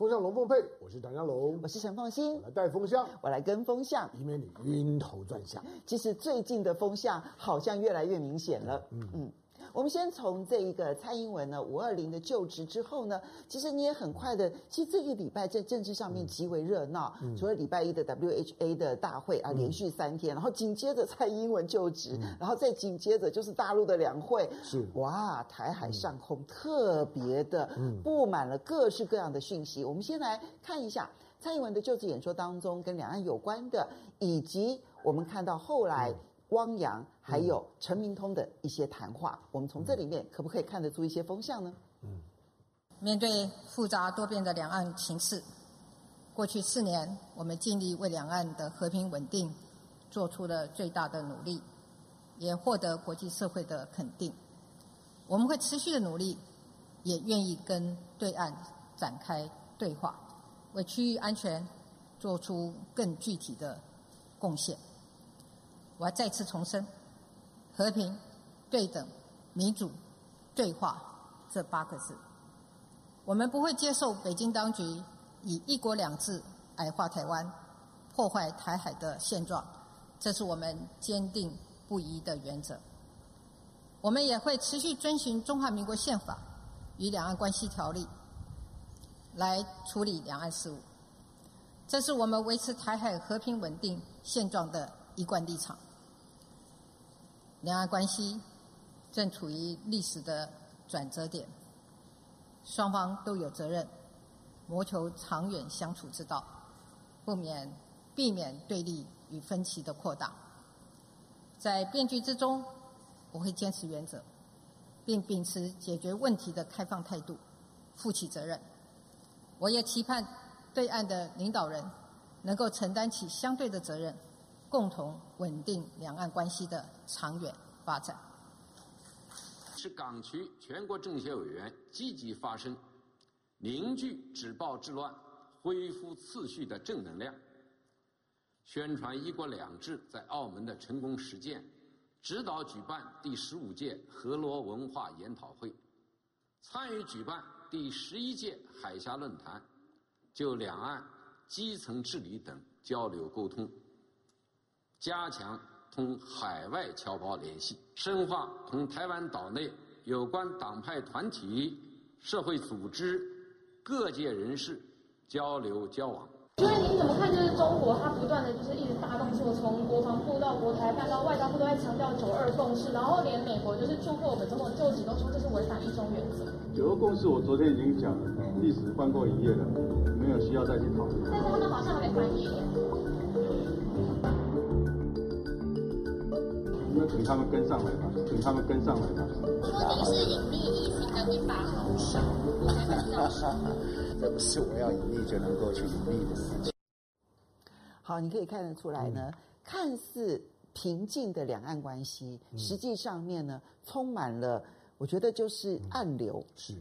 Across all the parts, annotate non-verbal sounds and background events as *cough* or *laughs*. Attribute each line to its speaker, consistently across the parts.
Speaker 1: 风向龙凤配，我是唐家龙，
Speaker 2: 我是陈凤新，
Speaker 1: 我来带风向，
Speaker 2: 我来跟风向，
Speaker 1: 以免你晕头转向。
Speaker 2: 其实最近的风向好像越来越明显了，嗯。嗯。我们先从这一个蔡英文呢，五二零的就职之后呢，其实你也很快的，其实这个礼拜在政治上面极为热闹。嗯、除了礼拜一的 WHA 的大会啊，连续三天，嗯、然后紧接着蔡英文就职，嗯、然后再紧接着就是大陆的两会，
Speaker 1: 是
Speaker 2: 哇，台海上空特别的布满了各式各样的讯息。嗯、我们先来看一下蔡英文的就职演说当中跟两岸有关的，以及我们看到后来。汪洋还有陈明通的一些谈话，嗯、我们从这里面可不可以看得出一些风向呢？嗯，
Speaker 3: 面对复杂多变的两岸情势，过去四年我们尽力为两岸的和平稳定做出了最大的努力，也获得国际社会的肯定。我们会持续的努力，也愿意跟对岸展开对话，为区域安全做出更具体的贡献。我要再次重申，和平、对等、民主、对话这八个字，我们不会接受北京当局以“一国两制”矮化台湾、破坏台海的现状，这是我们坚定不移的原则。我们也会持续遵循中华民国宪法与两岸关系条例来处理两岸事务，这是我们维持台海和平稳定现状的一贯立场。两岸关系正处于历史的转折点，双方都有责任谋求长远相处之道，不免避免对立与分歧的扩大。在变局之中，我会坚持原则，并秉持解决问题的开放态度，负起责任。我也期盼对岸的领导人能够承担起相对的责任。共同稳定两岸关系的长远发展，
Speaker 4: 是港区全国政协委员积极发声，凝聚止暴制乱、恢复秩序的正能量，宣传“一国两制”在澳门的成功实践，指导举办第十五届河罗文化研讨会，参与举办第十一届海峡论坛，就两岸基层治理等交流沟通。加强同海外侨胞联系，深化同台湾岛内有关党派团体、社会组织、各界人士交流交往。
Speaker 5: 所以您怎么看？就是中国它不断的就是一直大动作，从国防部到国台办到外交部都在强调九二共识，然后连美国就是祝贺我们中国就职都说这是违反一中原则。
Speaker 6: 九二共识我昨天已经讲了，历史翻过一页了，没有需要再去讨论。
Speaker 5: 但是他们好像还没翻
Speaker 6: 请他们跟上来吧，请他们跟上来吧。
Speaker 5: 说你是隐秘疫情的一把手，
Speaker 7: 这不是我要隐秘就能够去隐秘的事情。
Speaker 2: 好，你可以看得出来呢，嗯、看似平静的两岸关系，嗯、实际上面呢，充满了，我觉得就是暗流。
Speaker 1: 嗯、是。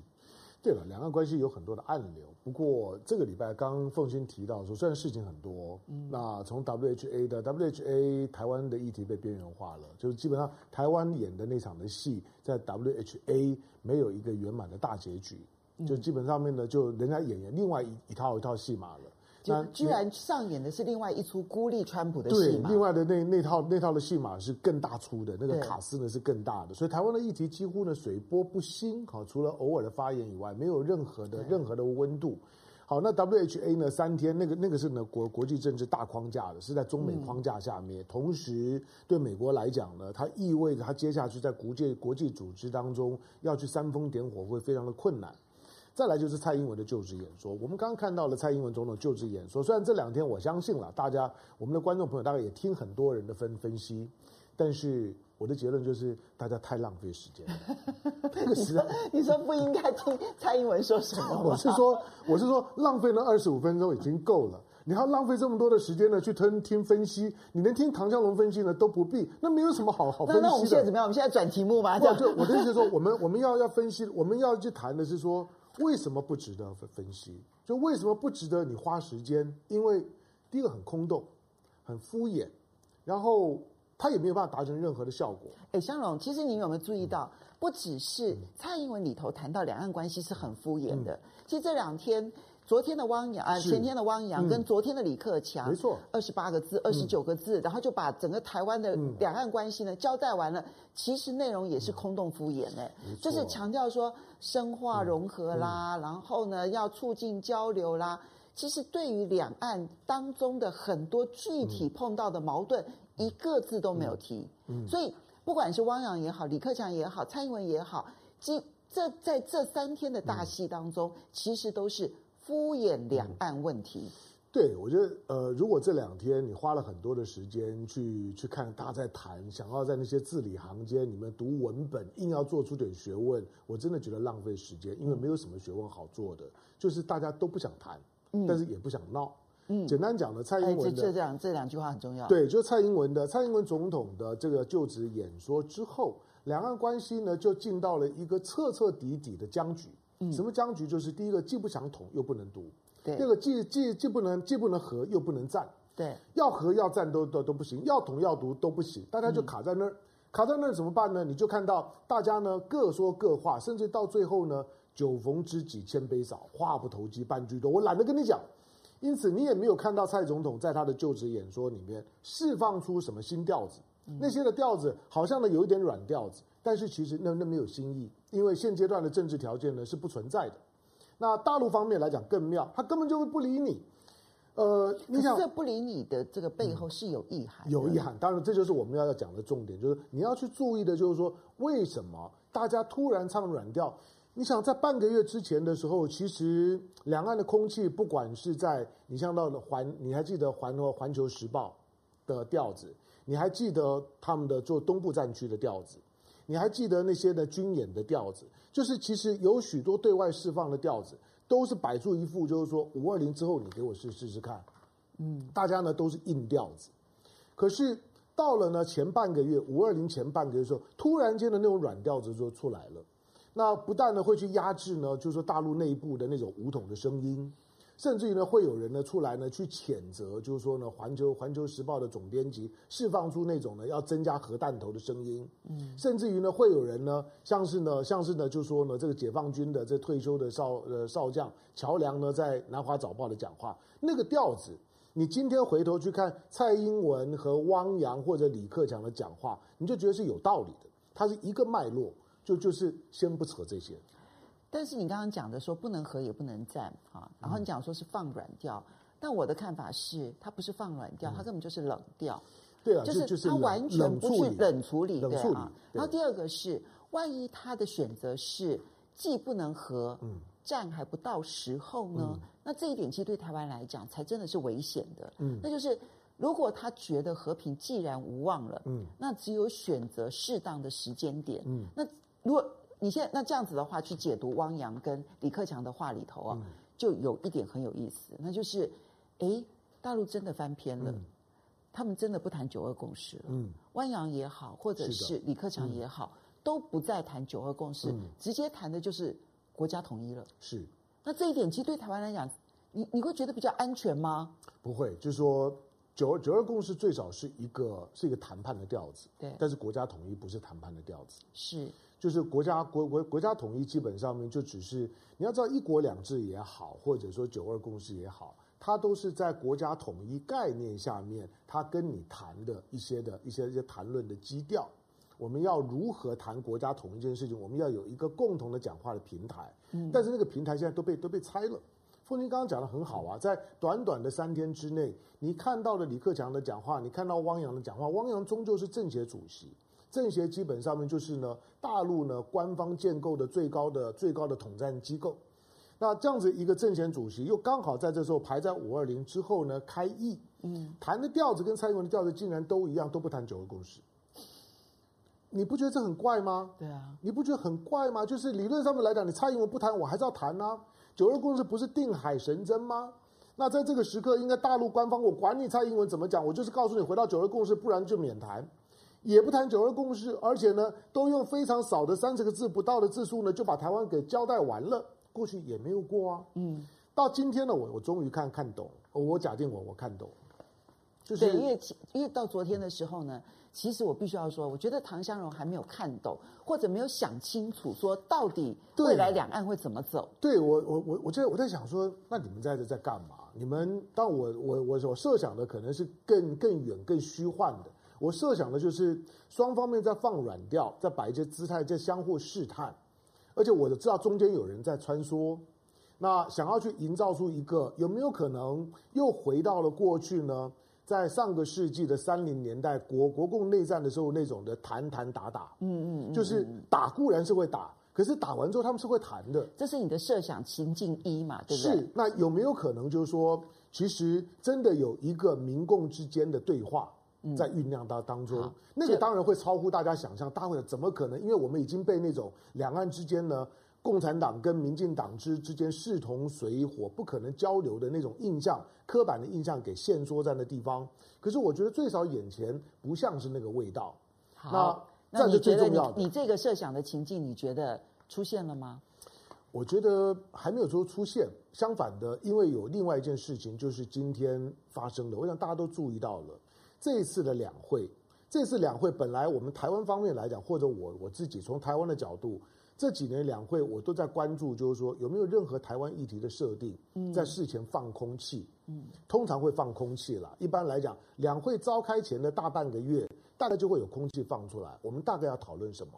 Speaker 1: 对了，两岸关系有很多的暗流。不过这个礼拜，刚刚凤新提到说，虽然事情很多，嗯，那从 WHA 的 WHA 台湾的议题被边缘化了，就是基本上台湾演的那场的戏，在 WHA 没有一个圆满的大结局，嗯、就基本上面呢，就人家演演另外一一套一套戏码了。
Speaker 2: 那居然上演的是另外一出孤立川普的戏码。
Speaker 1: 对，另外的那那套那套的戏码是更大出的，那个卡斯呢是更大的，所以台湾的议题几乎呢水波不兴，好，除了偶尔的发言以外，没有任何的任何的温度。好，那 WHA 呢三天，那个那个是呢国国际政治大框架的，是在中美框架下面，嗯、同时对美国来讲呢，它意味着它接下去在国际国际组织当中要去煽风点火会非常的困难。再来就是蔡英文的就职演说，我们刚刚看到了蔡英文总统就职演说。虽然这两天我相信了大家，我们的观众朋友大概也听很多人的分分析，但是我的结论就是大家太浪费时间了。*laughs* 那个时候
Speaker 2: 你说不应该听蔡英文说什么？
Speaker 1: 我是说，我是说浪费那二十五分钟已经够了，你还要浪费这么多的时间呢去听听分析？你连听唐江龙分析呢都不必，那没有什么好好分析的。
Speaker 2: 那那我们现在怎么样？我们现在转题目吧。
Speaker 1: 就我的意思是说，我们我们要要分析，我们要去谈的是说。为什么不值得分分析？就为什么不值得你花时间？因为第一个很空洞，很敷衍，然后他也没有办法达成任何的效果。
Speaker 2: 哎，香龙，其实你有没有注意到，不只是蔡英文里头谈到两岸关系是很敷衍的，嗯、其实这两天昨天的汪洋啊，前天的汪洋跟昨天的李克强，
Speaker 1: 没错，
Speaker 2: 二十八个字，二十九个字，然后就把整个台湾的两岸关系呢交代完了。其实内容也是空洞敷衍哎，就是强调说深化融合啦，然后呢要促进交流啦。其实对于两岸当中的很多具体碰到的矛盾，一个字都没有提。所以不管是汪洋也好，李克强也好，蔡英文也好，这这在这三天的大戏当中，其实都是。敷衍两岸问题，嗯、
Speaker 1: 对，我觉得呃，如果这两天你花了很多的时间去去看大家在谈，想要在那些字里行间里面读文本，硬要做出点学问，我真的觉得浪费时间，因为没有什么学问好做的，就是大家都不想谈，嗯、但是也不想闹。嗯，简单讲呢，蔡英文的、
Speaker 2: 这两这两句话很重要。
Speaker 1: 对，就蔡英文的蔡英文总统的这个就职演说之后，两岸关系呢就进到了一个彻彻底底的僵局。什么僵局？就是第一个，既不想统又不能独；
Speaker 2: 对，
Speaker 1: 第二个，既既既不能既不能和又不能战。
Speaker 2: 对，
Speaker 1: 要和要战都都都不行，要统要独都不行，大家就卡在那儿。嗯、卡在那儿怎么办呢？你就看到大家呢各说各话，甚至到最后呢，酒逢知己千杯少，话不投机半句多。我懒得跟你讲，因此你也没有看到蔡总统在他的就职演说里面释放出什么新调子。嗯、那些的调子好像呢有一点软调子。但是其实那那没有新意，因为现阶段的政治条件呢是不存在的。那大陆方面来讲更妙，他根本就会不理你。呃，你想
Speaker 2: 这不理你的这个背后是有意涵，
Speaker 1: 嗯，有意涵。当然，这就是我们要要讲的重点，就是你要去注意的，就是说为什么大家突然唱软调？你想在半个月之前的时候，其实两岸的空气，不管是在你像到的环，你还记得环和环球时报的调子，你还记得他们的做东部战区的调子。你还记得那些的军演的调子？就是其实有许多对外释放的调子，都是摆出一副就是说五二零之后你给我试试试看，嗯，大家呢都是硬调子。可是到了呢前半个月五二零前半个月的时候，突然间的那种软调子就出来了。那不但呢会去压制呢，就是说大陆内部的那种武统的声音。甚至于呢，会有人呢出来呢去谴责，就是说呢，环球环球时报的总编辑释放出那种呢要增加核弹头的声音。嗯，甚至于呢，会有人呢，像是呢，像是呢，就说呢，这个解放军的这退休的少呃少将乔梁呢，在南华早报的讲话，那个调子，你今天回头去看蔡英文和汪洋或者李克强的讲话，你就觉得是有道理的，它是一个脉络，就就是先不扯这些。
Speaker 2: 但是你刚刚讲的说不能和也不能战啊，然后你讲说是放软调，但我的看法是，它不是放软调，它根本就是冷调。
Speaker 1: 对啊，
Speaker 2: 就是它完全不去冷处理，
Speaker 1: 冷处理。
Speaker 2: 然后第二个是，万一他的选择是既不能和，战还不到时候呢？那这一点其实对台湾来讲才真的是危险的。嗯，那就是如果他觉得和平既然无望了，嗯，那只有选择适当的时间点。嗯，那如果。你现在那这样子的话去解读汪洋跟李克强的话里头啊，嗯、就有一点很有意思，那就是，哎，大陆真的翻篇了，嗯、他们真的不谈九二共识了。嗯，汪洋也好，或者是李克强也好，嗯、都不再谈九二共识，嗯、直接谈的就是国家统一了。
Speaker 1: 是，
Speaker 2: 那这一点其实对台湾来讲，你你会觉得比较安全吗？
Speaker 1: 不会，就是说九二九二共识最早是一个是一个谈判的调子，
Speaker 2: 对，
Speaker 1: 但是国家统一不是谈判的调子，
Speaker 2: 是。
Speaker 1: 就是国家国国国家统一，基本上面就只是你要知道一国两制也好，或者说九二共识也好，它都是在国家统一概念下面，它跟你谈的一些的一些一些谈论的基调。我们要如何谈国家统一这件事情？我们要有一个共同的讲话的平台。嗯，但是那个平台现在都被都被拆了。凤琴刚刚讲的很好啊，在短短的三天之内，你看到了李克强的讲话，你看到汪洋的讲话，汪洋终究是政协主席。政协基本上面就是呢，大陆呢官方建构的最高的最高的统战机构。那这样子一个政协主席，又刚好在这时候排在五二零之后呢开议，嗯，谈的调子跟蔡英文的调子竟然都一样，都不谈九二共识。你不觉得这很怪吗？
Speaker 2: 对啊，
Speaker 1: 你不觉得很怪吗？就是理论上面来讲，你蔡英文不谈，我还是要谈呐、啊。九二共识不是定海神针吗？那在这个时刻，应该大陆官方我管你蔡英文怎么讲，我就是告诉你回到九二共识，不然就免谈。也不谈九二共识，而且呢，都用非常少的三十个字不到的字数呢，就把台湾给交代完了。过去也没有过啊。嗯，到今天呢，我我终于看看懂，我假定我我看懂。就是
Speaker 2: 对，因为因为到昨天的时候呢，其实我必须要说，我觉得唐湘龙还没有看懂，或者没有想清楚，说到底未来两岸会怎么走。
Speaker 1: 对，对我我我我在我在想说，那你们在这在干嘛？你们但我我我我设想的可能是更更远更虚幻的。我设想的就是双方面在放软调，在摆一些姿态，在相互试探，而且我知道中间有人在穿梭，那想要去营造出一个有没有可能又回到了过去呢？在上个世纪的三零年代，国国共内战的时候，那种的谈谈打打，
Speaker 2: 嗯嗯，嗯，
Speaker 1: 就是打固然是会打，可是打完之后他们是会谈的。
Speaker 2: 这是你的设想情境一嘛，对不对？
Speaker 1: 是。那有没有可能就是说，其实真的有一个民共之间的对话在酝酿到当中？嗯、那个当然会超乎大家想象，大会怎么可能？因为我们已经被那种两岸之间呢。共产党跟民进党之之间势同水火，不可能交流的那种印象，刻板的印象。给限缩在那地方。可是我觉得最少眼前不像是那个味道。
Speaker 2: 好，那你觉得你你这个设想的情境，你觉得出现了吗？
Speaker 1: 我觉得还没有说出现。相反的，因为有另外一件事情，就是今天发生的，我想大家都注意到了这一次的两会。这次两会本来我们台湾方面来讲，或者我我自己从台湾的角度。这几年两会我都在关注，就是说有没有任何台湾议题的设定，在事前放空气，通常会放空气了。一般来讲，两会召开前的大半个月，大概就会有空气放出来。我们大概要讨论什么？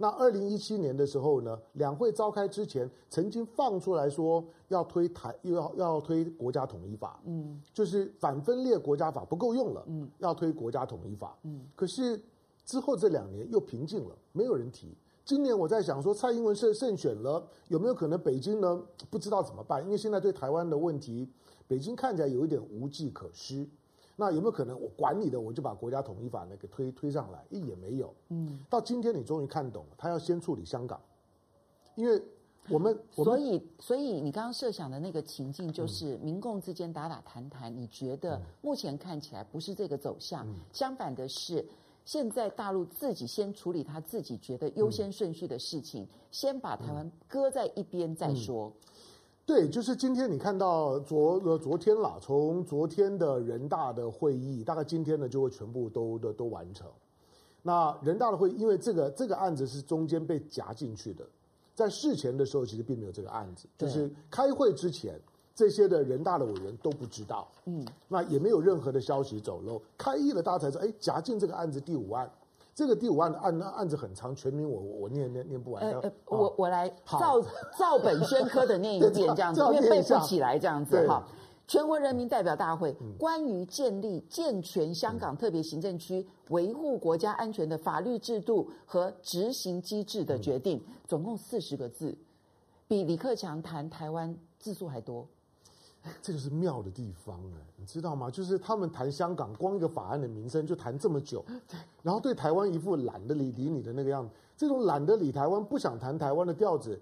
Speaker 1: 那二零一七年的时候呢，两会召开之前，曾经放出来说要推台，又要要推国家统一法，嗯，就是反分裂国家法不够用了，嗯，要推国家统一法，嗯，可是之后这两年又平静了，没有人提。今年我在想说，蔡英文胜胜选了，有没有可能北京呢？不知道怎么办，因为现在对台湾的问题，北京看起来有一点无计可施。那有没有可能我管你的，我就把国家统一法呢给推推上来？也没有。嗯，到今天你终于看懂了，他要先处理香港，因为我们，
Speaker 2: 所以所以你刚刚设想的那个情境就是民共之间打打谈谈，你觉得目前看起来不是这个走向，相反的是。现在大陆自己先处理他自己觉得优先顺序的事情，嗯、先把台湾搁在一边再说。
Speaker 1: 嗯、对，就是今天你看到昨呃昨天啦，从昨天的人大的会议，大概今天呢就会全部都的都完成。那人大的会，因为这个这个案子是中间被夹进去的，在事前的时候其实并没有这个案子，就是开会之前。这些的人大的委员都不知道，嗯，那也没有任何的消息走漏。开议了，大家才知道，哎，夹进这个案子第五案，这个第五案的案案子很长，全名我我念念念不完。
Speaker 2: 呃呃，我我来照 *laughs* 照本宣科的念一遍，这样子，因为背不起来，这样子哈。全国人民代表大会关于建立健全香港特别行政区维护国家安全的法律制度和执行机制的决定，总共四十个字，比李克强谈台湾字数还多。
Speaker 1: 这就是妙的地方哎，你知道吗？就是他们谈香港，光一个法案的名声就谈这么久，然后对台湾一副懒得理理你的那个样子，这种懒得理台湾、不想谈台湾的调子，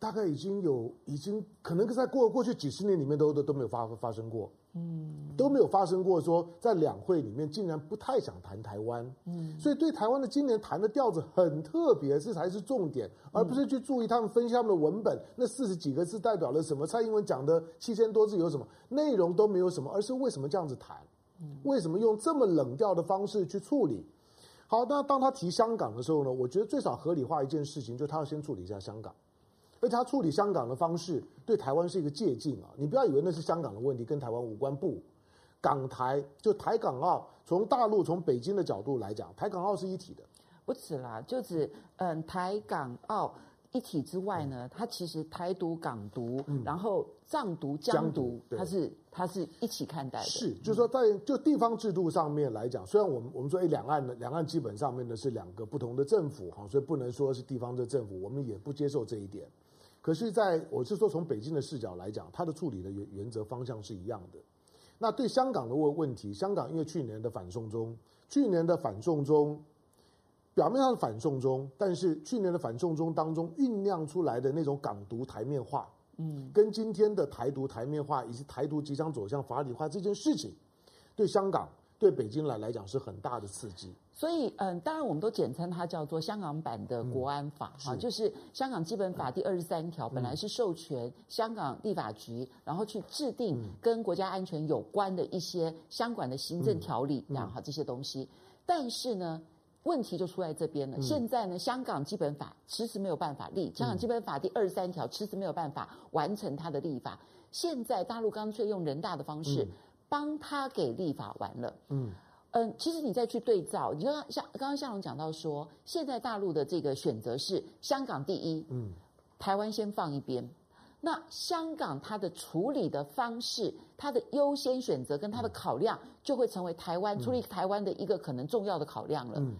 Speaker 1: 大概已经有，已经可能在过过去几十年里面都都都没有发发生过。嗯，都没有发生过说在两会里面竟然不太想谈台湾，嗯，所以对台湾的今年谈的调子很特别，这才是重点，而不是去注意他们分析他们的文本，那四十几个字代表了什么？蔡英文讲的七千多字有什么内容都没有什么，而是为什么这样子谈？为什么用这么冷调的方式去处理？好，那当他提香港的时候呢？我觉得最少合理化一件事情，就是他要先处理一下香港。而他处理香港的方式对台湾是一个借鉴啊！你不要以为那是香港的问题，跟台湾无关。不，港台就台港澳，从大陆从北京的角度来讲，台港澳是一体的。
Speaker 2: 不止啦，就指嗯台港澳一体之外呢，它其实台独、港独，嗯、然后藏独、疆独，它是它是一起看待的。
Speaker 1: 是，就是说在就地方制度上面来讲，虽然我们我们说哎两岸的两岸基本上面呢是两个不同的政府哈，所以不能说是地方的政府，我们也不接受这一点。可是，在我是说，从北京的视角来讲，它的处理的原原则方向是一样的。那对香港的问问题，香港因为去年的反送中，去年的反送中，表面上是反送中，但是去年的反送中当中酝酿出来的那种港独台面化，嗯，跟今天的台独台面化以及台独即将走向法理化这件事情，对香港对北京来来讲是很大的刺激。
Speaker 2: 所以，嗯，当然我们都简称它叫做香港版的国安法，哈、嗯，就是香港基本法第二十三条，本来是授权香港立法局，然后去制定跟国家安全有关的一些相关的行政条例，然后这些东西。但是呢，问题就出在这边了。现在呢，香港基本法迟迟没有办法立，香港基本法第二十三条迟迟没有办法完成它的立法。现在大陆干脆用人大的方式帮他给立法完了，嗯。嗯，其实你再去对照，你说像刚刚夏龙讲到说，现在大陆的这个选择是香港第一，嗯，台湾先放一边。那香港它的处理的方式，它的优先选择跟它的考量，就会成为台湾处理台湾的一个可能重要的考量了。嗯，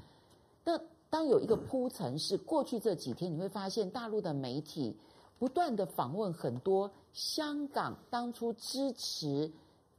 Speaker 2: 那当有一个铺陈是过去这几天，你会发现大陆的媒体不断的访问很多香港当初支持。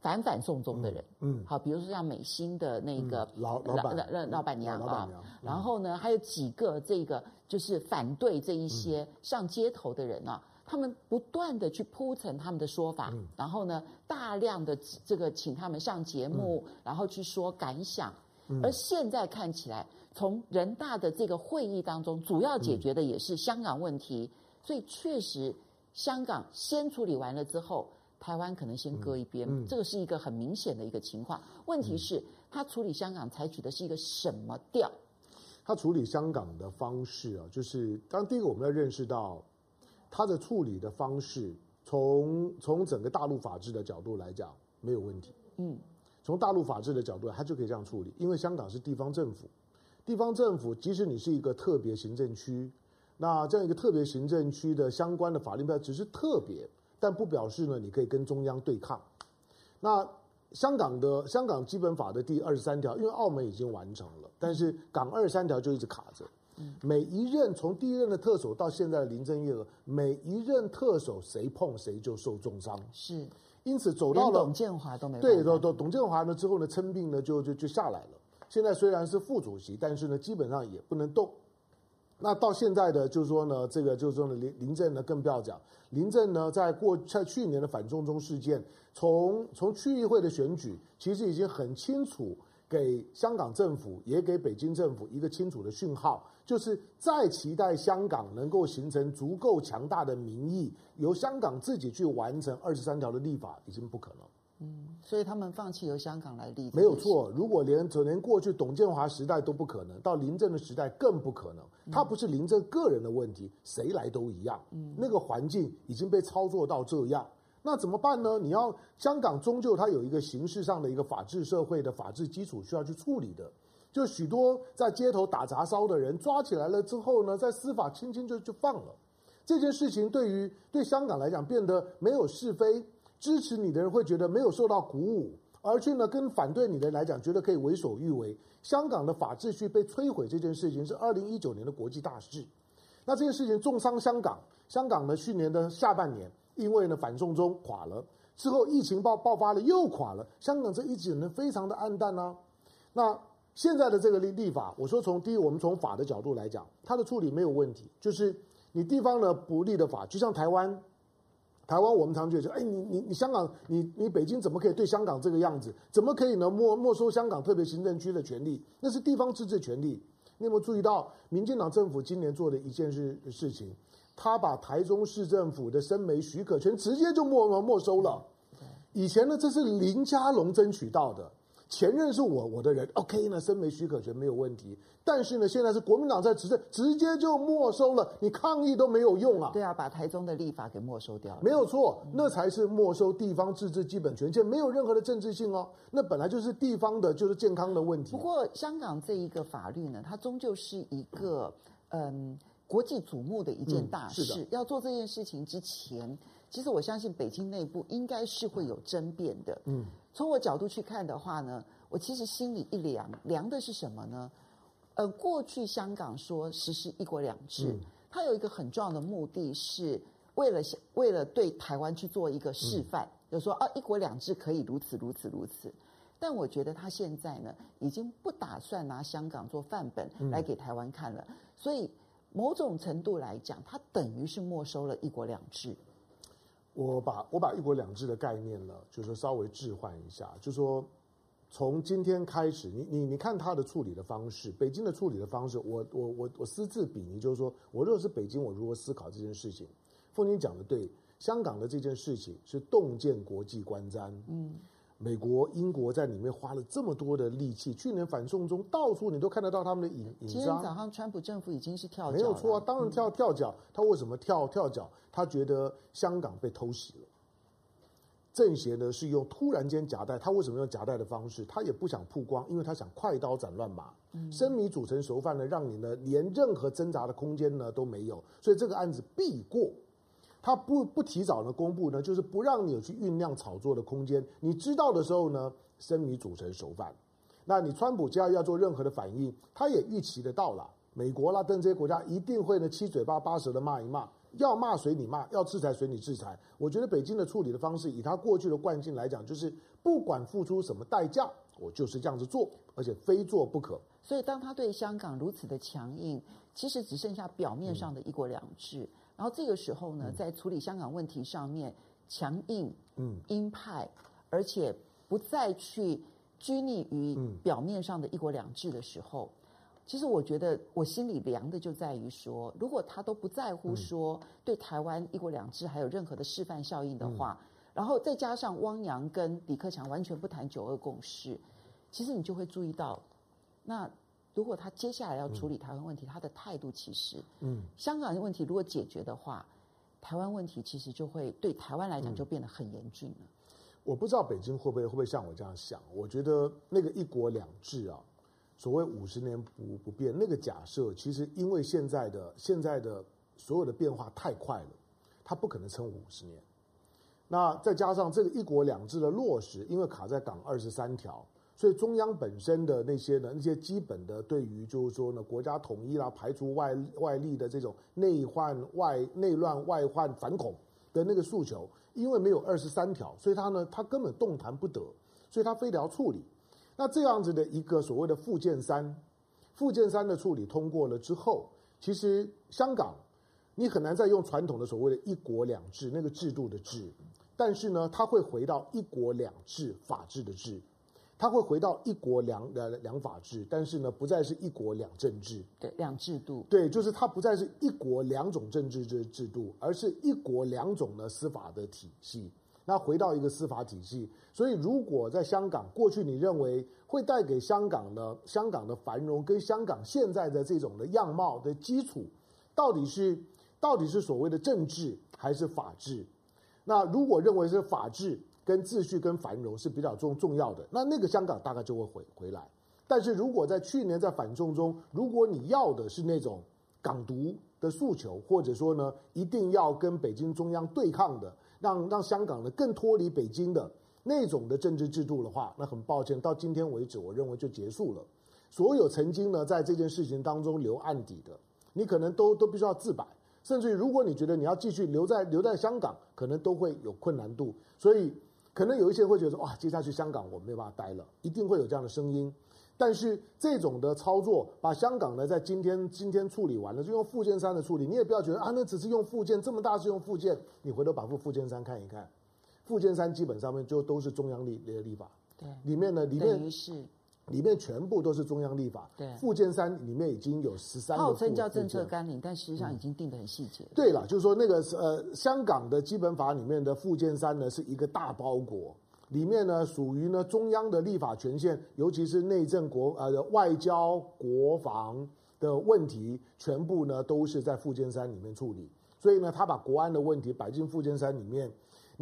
Speaker 2: 反反送中的人，嗯，好，比如说像美心的那个
Speaker 1: 老老板。
Speaker 2: 老老板娘啊，然后呢，还有几个这个就是反对这一些上街头的人啊，他们不断的去铺陈他们的说法，然后呢，大量的这个请他们上节目，然后去说感想，而现在看起来，从人大的这个会议当中，主要解决的也是香港问题，所以确实香港先处理完了之后。台湾可能先搁一边，嗯嗯、这个是一个很明显的一个情况。问题是，他处理香港采取的是一个什么调？
Speaker 1: 他处理香港的方式啊，就是当第一个我们要认识到，他的处理的方式，从从整个大陆法治的角度来讲没有问题。嗯，从大陆法治的角度，他就可以这样处理，因为香港是地方政府，地方政府即使你是一个特别行政区，那这样一个特别行政区的相关的法律标只是特别。但不表示呢，你可以跟中央对抗。那香港的香港基本法的第二十三条，因为澳门已经完成了，但是港二十三条就一直卡着。每一任从第一任的特首到现在的林郑月娥，每一任特首谁碰谁就受重伤。
Speaker 2: 是，
Speaker 1: 因此走到了
Speaker 2: 董建华都没
Speaker 1: 对，董董董建华呢之后呢，称病呢就就就下来了。现在虽然是副主席，但是呢基本上也不能动。那到现在的就是说呢，这个就是说呢，林林郑呢更不要讲。林郑呢，在过在去年的反中中事件，从从区议会的选举，其实已经很清楚给香港政府也给北京政府一个清楚的讯号，就是再期待香港能够形成足够强大的民意，由香港自己去完成二十三条的立法，已经不可能。
Speaker 2: 嗯，所以他们放弃由香港来立，
Speaker 1: 没有错。如果连就连过去董建华时代都不可能，到林郑的时代更不可能。他不是林郑个人的问题，谁来都一样。嗯，那个环境已经被操作到这样，那怎么办呢？你要香港终究它有一个形式上的一个法治社会的法治基础需要去处理的。就许多在街头打杂烧的人抓起来了之后呢，在司法轻轻就就放了。这件事情对于对香港来讲变得没有是非。支持你的人会觉得没有受到鼓舞，而去呢跟反对你的人来讲，觉得可以为所欲为。香港的法秩序被摧毁这件事情是二零一九年的国际大事，那这件事情重伤香港。香港呢去年的下半年，因为呢反送中垮了，之后疫情爆爆发了又垮了，香港这一整年非常的暗淡啊。那现在的这个立立法，我说从第一，我们从法的角度来讲，它的处理没有问题，就是你地方呢不立的法，就像台湾。台湾，我们常觉得，哎，你你你香港，你你北京怎么可以对香港这个样子？怎么可以呢？没没收香港特别行政区的权利？那是地方自治权利。你有没有注意到，民进党政府今年做的一件事事情？他把台中市政府的生煤许可权直接就没没收了。以前呢，这是林佳龙争取到的。前任是我我的人，OK 呢，生煤许可权没有问题。但是呢，现在是国民党在执政，直接就没收了，你抗议都没有用啊。
Speaker 2: 对啊，把台中的立法给没收掉了。
Speaker 1: 没有错，那才是没收地方自治基本权，限没有任何的政治性哦。那本来就是地方的，就是健康的问题。
Speaker 2: 不过香港这一个法律呢，它终究是一个嗯国际瞩目的一件大事。嗯，是的。要做这件事情之前，其实我相信北京内部应该是会有争辩的。嗯。从我角度去看的话呢，我其实心里一凉，凉的是什么呢？呃，过去香港说实施一国两制，嗯、它有一个很重要的目的是为了为了对台湾去做一个示范，就、嗯、说啊，一国两制可以如此如此如此。但我觉得他现在呢，已经不打算拿香港做范本来给台湾看了，嗯、所以某种程度来讲，他等于是没收了一国两制。
Speaker 1: 我把我把一国两制的概念呢，就是稍微置换一下，就说从今天开始，你你你看他的处理的方式，北京的处理的方式，我我我我私自比拟，就是说我如果是北京，我如何思考这件事情？凤姐讲的对，香港的这件事情是洞见国际观瞻，嗯，美国、英国在里面花了这么多的力气，去年反送中到处你都看得到他们的影影。
Speaker 2: 今天早上川普政府已经是跳脚，
Speaker 1: 没有错啊，当然跳跳脚，他为什么跳跳脚？他觉得香港被偷袭了。政协呢是用突然间夹带，他为什么用夹带的方式？他也不想曝光，因为他想快刀斩乱麻，生米煮成熟饭呢，让你呢连任何挣扎的空间呢都没有，所以这个案子必过。他不不提早呢公布呢，就是不让你有去酝酿炒作的空间。你知道的时候呢，生米煮成熟饭。那你川普家要做任何的反应，他也预期得到了，美国啦等这些国家一定会呢七嘴八八舌的骂一骂。要骂随你骂，要制裁随你制裁。我觉得北京的处理的方式，以他过去的惯性来讲，就是不管付出什么代价，我就是这样子做，而且非做不可。
Speaker 2: 所以，当他对香港如此的强硬，其实只剩下表面上的一国两制。然后这个时候呢，在处理香港问题上面强硬、嗯，鹰派，而且不再去拘泥于表面上的一国两制的时候。其实我觉得我心里凉的就在于说，如果他都不在乎说对台湾一国两制还有任何的示范效应的话，然后再加上汪洋跟李克强完全不谈九二共识，其实你就会注意到，那如果他接下来要处理台湾问题，他的态度其实，嗯，香港的问题如果解决的话，台湾问题其实就会对台湾来讲就变得很严峻了。
Speaker 1: 我不知道北京会不会会不会像我这样想？我觉得那个一国两制啊。所谓五十年不不变，那个假设其实因为现在的现在的所有的变化太快了，它不可能撑五十年。那再加上这个一国两制的落实，因为卡在港二十三条，所以中央本身的那些呢那些基本的对于就是说呢国家统一啦、排除外外力的这种内患外内乱外患反恐的那个诉求，因为没有二十三条，所以他呢他根本动弹不得，所以他非得要处理。那这样子的一个所谓的附件三，附件三的处理通过了之后，其实香港你很难再用传统的所谓的一国两制那个制度的制，但是呢，它会回到一国两制法治的制，它会回到一国两呃两法治，但是呢，不再是一国两政治，
Speaker 2: 对两制度，
Speaker 1: 对，就是它不再是一国两种政治制制度，而是一国两种的司法的体系。那回到一个司法体系，所以如果在香港过去，你认为会带给香港的香港的繁荣跟香港现在的这种的样貌的基础，到底是到底是所谓的政治还是法治？那如果认为是法治跟秩序跟繁荣是比较重重要的，那那个香港大概就会回回来。但是如果在去年在反中中，如果你要的是那种港独的诉求，或者说呢，一定要跟北京中央对抗的。让让香港呢更脱离北京的那种的政治制度的话，那很抱歉，到今天为止，我认为就结束了。所有曾经呢在这件事情当中留案底的，你可能都都必须要自白，甚至于如果你觉得你要继续留在留在香港，可能都会有困难度。所以可能有一些人会觉得说，哇，接下去香港我没有办法待了，一定会有这样的声音。但是这种的操作，把香港呢在今天今天处理完了，就用附件三的处理，你也不要觉得啊，那只是用附件，这么大是用附件，你回头把附附件三看一看，附件三基本上面就都是中央立的立法，
Speaker 2: 对，
Speaker 1: 里面呢里面
Speaker 2: 是
Speaker 1: 里面全部都是中央立法，
Speaker 2: 对，
Speaker 1: 附件三里面已经有十三个，号
Speaker 2: 称叫政策纲领，但实际上已经定得很细节。
Speaker 1: 对了，就是说那个呃香港的基本法里面的附件三呢是一个大包裹。里面呢，属于呢中央的立法权限，尤其是内政国呃外交国防的问题，全部呢都是在附件三里面处理。所以呢，他把国安的问题摆进附件三里面，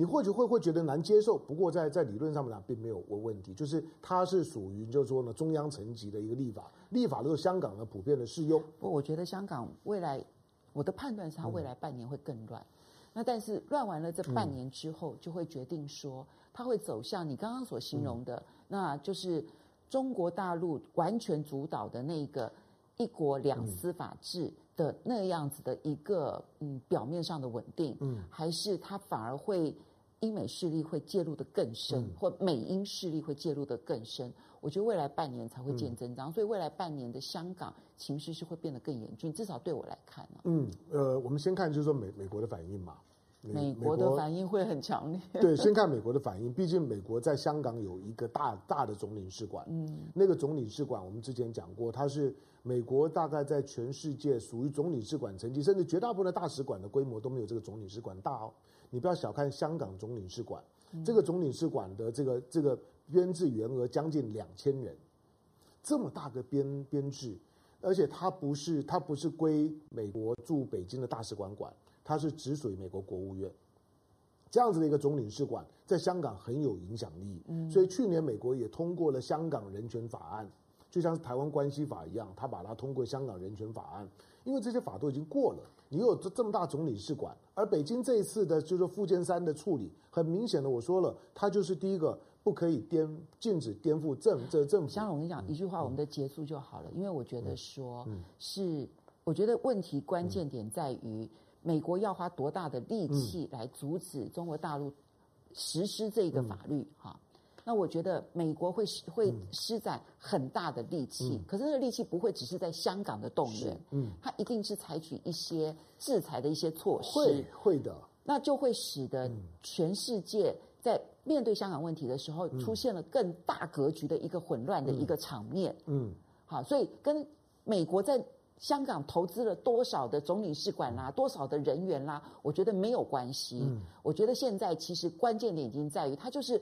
Speaker 1: 你或许会会觉得难接受。不过在在理论上面讲，并没有问问题，就是它是属于就是说呢中央层级的一个立法，立法都是香港的普遍的适用。
Speaker 2: 不，我觉得香港未来，我的判断是它未来半年会更乱。嗯、那但是乱完了这半年之后，就会决定说。它会走向你刚刚所形容的，嗯、那就是中国大陆完全主导的那个一国两司法制的那样子的一个嗯表面上的稳定，嗯，还是它反而会英美势力会介入的更深，嗯、或美英势力会介入的更深？我觉得未来半年才会见真章，嗯、所以未来半年的香港情势是会变得更严峻，至少对我来看呢、啊。
Speaker 1: 嗯，呃，我们先看就是说美美国的反应嘛。
Speaker 2: 美国的反应会很强烈。
Speaker 1: 对，先看美国的反应，毕竟美国在香港有一个大大的总领事馆。嗯，那个总领事馆我们之前讲过，它是美国大概在全世界属于总领事馆层级，甚至绝大部分的大使馆的规模都没有这个总领事馆大哦。你不要小看香港总领事馆，嗯、这个总领事馆的这个这个编制员额将近两千人，这么大个编编制。而且它不是，它不是归美国驻北京的大使馆管，它是直属于美国国务院，这样子的一个总领事馆，在香港很有影响力。嗯，所以去年美国也通过了香港人权法案，就像是台湾关系法一样，他把它通过香港人权法案，因为这些法都已经过了，你有这这么大总领事馆，而北京这一次的就是附件三的处理，很明显的我说了，它就是第一个。不可以颠禁止颠覆政这政府。
Speaker 2: 香龙，我跟你讲一句话，我们的结束就好了。因为我觉得说，是我觉得问题关键点在于美国要花多大的力气来阻止中国大陆实施这个法律哈？那我觉得美国会会施展很大的力气，可是那个力气不会只是在香港的动员，嗯，它一定是采取一些制裁的一些措施，
Speaker 1: 会会的，
Speaker 2: 那就会使得全世界在。面对香港问题的时候，出现了更大格局的一个混乱的一个场面。嗯，好，所以跟美国在香港投资了多少的总领事馆啦，多少的人员啦，我觉得没有关系。嗯，我觉得现在其实关键点已经在于，它就是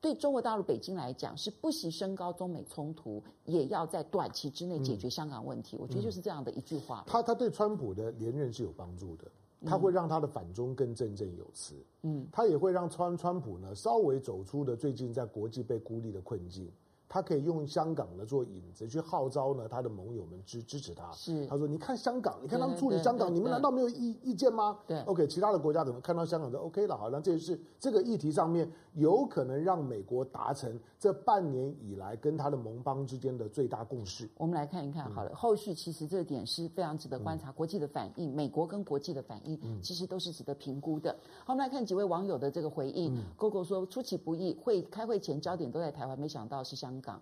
Speaker 2: 对中国大陆北京来讲，是不惜升高中美冲突，也要在短期之内解决香港问题。我觉得就是这样的一句话。
Speaker 1: 他他对川普的连任是有帮助的。他会让他的反中更振振有词，嗯，他也会让川川普呢稍微走出的最近在国际被孤立的困境。他可以用香港呢做引子去号召呢他的盟友们支支持他。是，他说：“你看香港，你看他们处理香港，你们难道没有意意见吗？”对，OK，其他的国家怎么看到香港就 OK 了，好，那这是这个议题上面有可能让美国达成这半年以来跟他的盟邦之间的最大共识。
Speaker 2: 我们来看一看，好了，后续其实这点是非常值得观察，国际的反应，美国跟国际的反应，其实都是值得评估的。好，我们来看几位网友的这个回应。勾勾说：“出其不意，会开会前焦点都在台湾，没想到是香港。”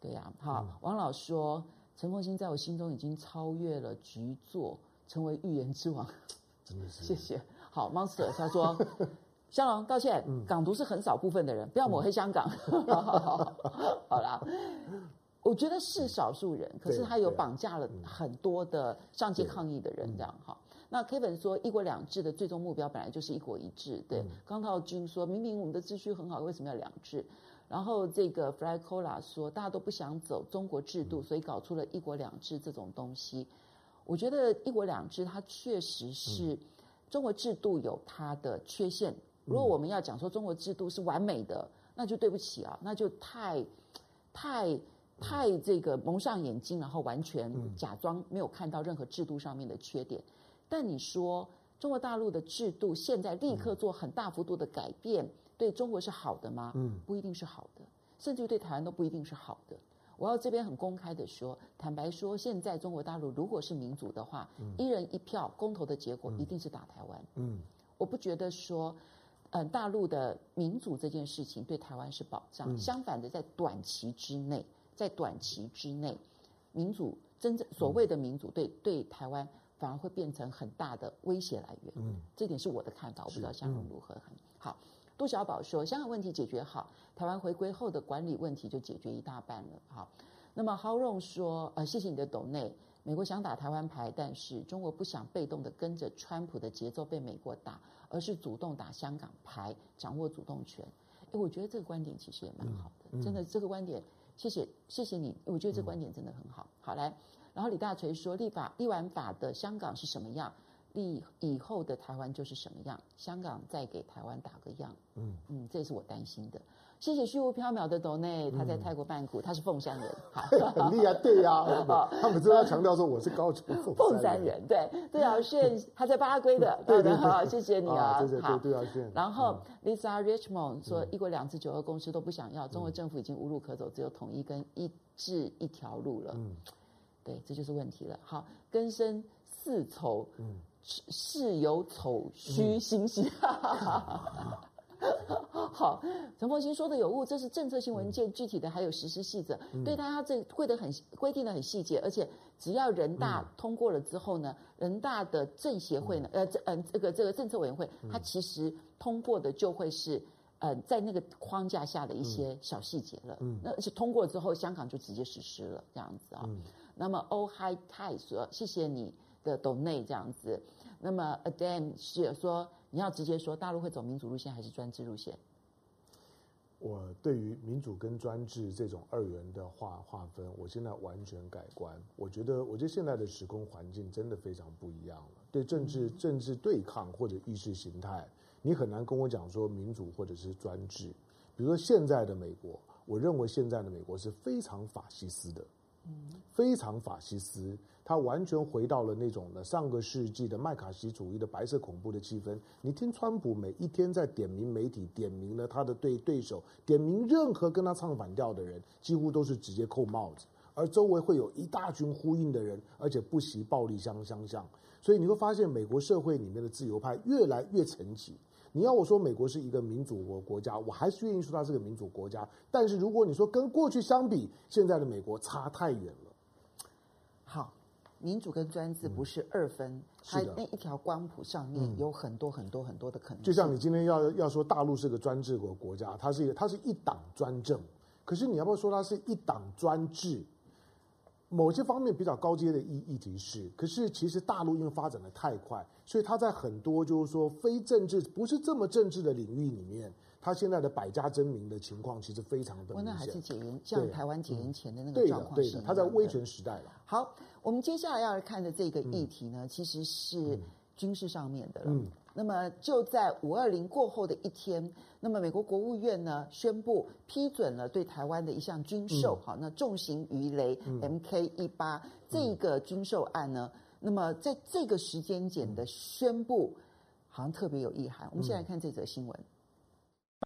Speaker 2: 对呀、啊，好，王老说陈凤新在我心中已经超越了局座，成为预言之王，*laughs*
Speaker 1: 真的是。
Speaker 2: 谢谢。好，Monster 他说，*laughs* 香龙道歉，港独是很少部分的人，不要抹黑香港。*laughs* 好，啦，我觉得是少数人，可是他有绑架了很多的上街抗议的人，这样哈。那 Kevin 说，一国两制的最终目标本来就是一国一制。对，刚套军说明明我们的秩序很好，为什么要两制？然后这个 f r y c o l a 说，大家都不想走中国制度，所以搞出了一国两制这种东西。我觉得一国两制它确实是中国制度有它的缺陷。如果我们要讲说中国制度是完美的，那就对不起啊，那就太太太这个蒙上眼睛，然后完全假装没有看到任何制度上面的缺点。但你说中国大陆的制度现在立刻做很大幅度的改变，对中国是好的吗？嗯，不一定是好的，甚至于对台湾都不一定是好的。我要这边很公开的说，坦白说，现在中国大陆如果是民主的话，嗯、一人一票公投的结果一定是打台湾。嗯，我不觉得说，嗯、呃，大陆的民主这件事情对台湾是保障。嗯、相反的，在短期之内，在短期之内，民主真正所谓的民主对对台湾反而会变成很大的威胁来源。嗯，这点是我的看法，我不知道香龙如何。很好。杜小宝说：“香港问题解决好，台湾回归后的管理问题就解决一大半了。”好，那么 How Long 说：“呃，谢谢你的抖内，美国想打台湾牌，但是中国不想被动的跟着川普的节奏被美国打，而是主动打香港牌，掌握主动权。”诶，我觉得这个观点其实也蛮好的，真的这个观点，谢谢谢谢你，我觉得这个观点真的很好。好来，然后李大锤说：“立法立完法的香港是什么样？”以以后的台湾就是什么样？香港再给台湾打个样，嗯。嗯，这是我担心的。谢谢虚无缥缈的斗内，他在泰国曼谷，他是凤山人，*laughs* 好，
Speaker 1: 很厉害，对呀，*laughs* 他们都要强调说我是高雄
Speaker 2: 凤山人，对，杜尧炫他在巴圭的，*laughs* 对的，好，谢谢你啊，
Speaker 1: 好，杜尧炫。
Speaker 2: 然后 Lisa Richmond 说，一国两制九二共识都不想要，中国政府已经无路可走，只有统一跟一致一条路了，嗯，对，这就是问题了。好，根深似丑，嗯。事有丑虚心兮，*laughs* 好，陈凤馨说的有误，这是政策性文件，具体的还有实施细则，嗯、对他这规的很规定的很细节，而且只要人大通过了之后呢，嗯、人大的政协会呢，呃，这嗯这个这个政策委员会，它其实通过的就会是。呃，在那个框架下的一些小细节了，嗯，那是通过之后，香港就直接实施了这样子啊。嗯、那么欧嗨泰说，谢谢你的 donate 这样子。那么 Adam 是说，你要直接说，大陆会走民主路线还是专制路线？
Speaker 1: 我对于民主跟专制这种二元的划划分，我现在完全改观。我觉得，我觉得现在的时空环境真的非常不一样了。对政治、嗯、政治对抗或者意识形态。你很难跟我讲说民主或者是专制，比如说现在的美国，我认为现在的美国是非常法西斯的，嗯，非常法西斯，它完全回到了那种的上个世纪的麦卡锡主义的白色恐怖的气氛。你听川普每一天在点名媒体，点名了他的对对手，点名任何跟他唱反调的人，几乎都是直接扣帽子，而周围会有一大群呼应的人，而且不惜暴力相相向。所以你会发现，美国社会里面的自由派越来越沉寂。你要我说美国是一个民主国国家，我还是愿意说它是个民主国家。但是如果你说跟过去相比，现在的美国差太远了。
Speaker 2: 好，民主跟专制不是二分，嗯、它那一条光谱上面有很多很多很多的可能。
Speaker 1: 就像你今天要要说大陆是个专制国国家，它是一个它是一党专政，可是你要不要说它是一党专制？某些方面比较高阶的议议题是，可是其实大陆因为发展的太快，所以它在很多就是说非政治、不是这么政治的领域里面，它现在的百家争鸣的情况其实非常的明显。
Speaker 2: 那还是解严，像台湾解严前的那个状况是的。
Speaker 1: 对的，它在威权时代了。
Speaker 2: 好，我们接下来要来看的这个议题呢，嗯、其实是军事上面的了。嗯。那么就在五二零过后的一天，那么美国国务院呢宣布批准了对台湾的一项军售，好、嗯，那重型鱼雷 MK 一八、嗯、这个军售案呢，那么在这个时间点的宣布，好像特别有意涵。我们先来看这则新闻。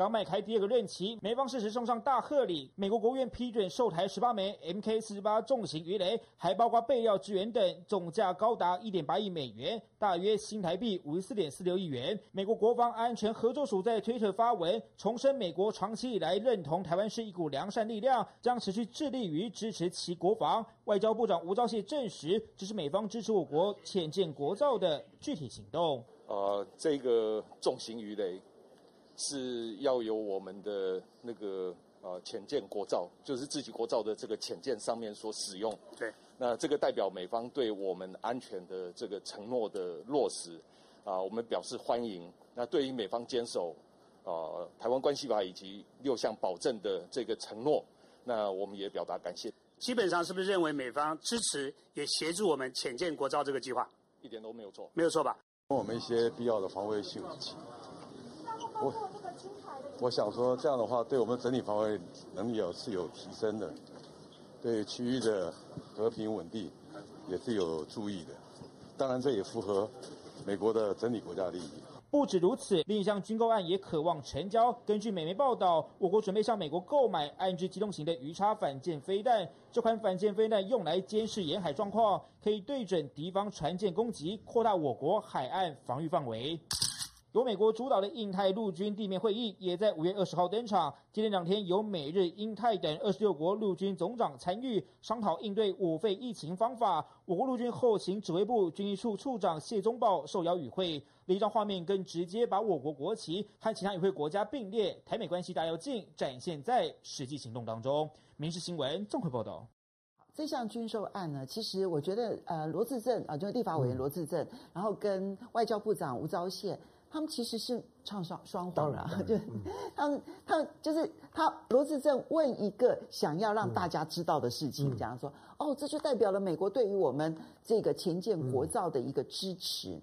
Speaker 8: 刚迈开第二个任期，美方适时送上大贺礼。美国国务院批准售台十八枚 MK 四十八重型鱼雷，还包括备料支援等，总价高达一点八亿美元，大约新台币五十四点四六亿元。美国国防安全合作署在推特发文，重申美国长期以来认同台湾是一股良善力量，将持续致力于支持其国防。外交部长吴钊燮证实，这是美方支持我国潜舰国造的具体行动。
Speaker 9: 呃，这个重型鱼雷。是要由我们的那个呃潜舰国造，就是自己国造的这个潜舰上面所使用。对，那这个代表美方对我们安全的这个承诺的落实，啊、呃，我们表示欢迎。那对于美方坚守啊、呃、台湾关系法以及六项保证的这个承诺，那我们也表达感谢。
Speaker 10: 基本上是不是认为美方支持也协助我们潜舰国造这个计划？
Speaker 9: 一点都没有错，
Speaker 10: 没有错吧？
Speaker 6: 我们一些必要的防卫性武器。我想说，这样的话，对我们整体防卫能力有是有提升的，对区域的和平稳定也是有助益的。当然，这也符合美国的整体国家利益。
Speaker 8: 不止如此，另一项军购案也渴望成交。根据美媒报道，我国准备向美国购买岸置机动型的鱼叉反舰飞弹。这款反舰飞弹用来监视沿海状况，可以对准敌方船舰攻击，扩大我国海岸防御范围。由美国主导的印太陆军地面会议也在五月二十号登场。今天两天，由美日英泰等二十六国陆军总长参与商讨应对武肺疫情方法。我国陆军后勤指挥部军医处处长谢宗豹受邀与会。另一张画面更直接把我国国旗和其他与会国家并列，台美关系大跃进展现在实际行动当中。民事新闻综合报道。
Speaker 2: 这项军售案呢，其实我觉得，呃，罗致政啊，就是立法委员罗致政，嗯、然后跟外交部长吴钊燮。他们其实是唱双双簧啦，就 *laughs* 他们他们就是他罗志正问一个想要让大家知道的事情，这样说哦，这就代表了美国对于我们这个前舰国造的一个支持。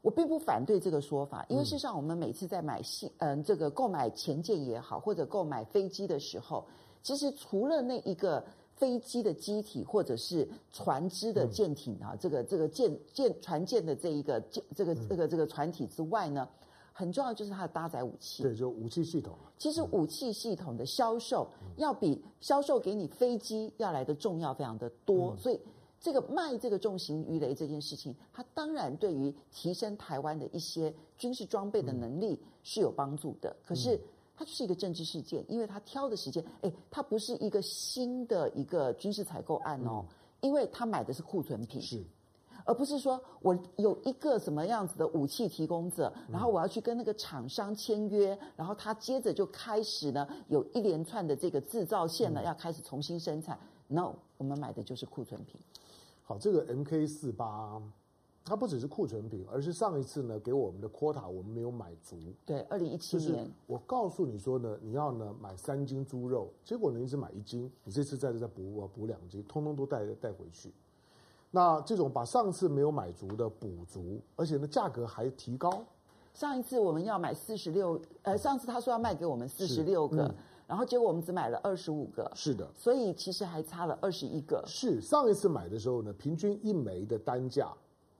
Speaker 2: 我并不反对这个说法，因为事实上我们每次在买新嗯这个购买前舰也好，或者购买飞机的时候，其实除了那一个。飞机的机体或者是船只的舰艇啊，嗯、这个这个舰舰船舰的这一个舰这个这个这个船体之外呢，很重要就是它的搭载武器。
Speaker 1: 对，就武器系统。
Speaker 2: 其实武器系统的销售要比销售给你飞机要来的重要非常的多，嗯、所以这个卖这个重型鱼雷这件事情，它当然对于提升台湾的一些军事装备的能力是有帮助的。可是它就是一个政治事件，因为它挑的时间，哎，它不是一个新的一个军事采购案哦，嗯、因为它买的是库存品，
Speaker 1: 是，
Speaker 2: 而不是说我有一个什么样子的武器提供者，然后我要去跟那个厂商签约，然后他接着就开始呢有一连串的这个制造线呢、嗯、要开始重新生产。No，我们买的就是库存品。
Speaker 1: 好，这个 MK 四八。它不只是库存品，而是上一次呢给我们的 quota 我们没有买足。
Speaker 2: 对，二零一七年，
Speaker 1: 我告诉你说呢，你要呢买三斤猪肉，结果呢你只买一斤，你这次再再补补两斤，通通都带带回去。那这种把上次没有买足的补足，而且呢价格还提高。
Speaker 2: 上一次我们要买四十六，呃，上次他说要卖给我们四十六个，嗯，然后结果我们只买了二十五个。
Speaker 1: 是的，
Speaker 2: 所以其实还差了二十一个。
Speaker 1: 是上一次买的时候呢，平均一枚的单价。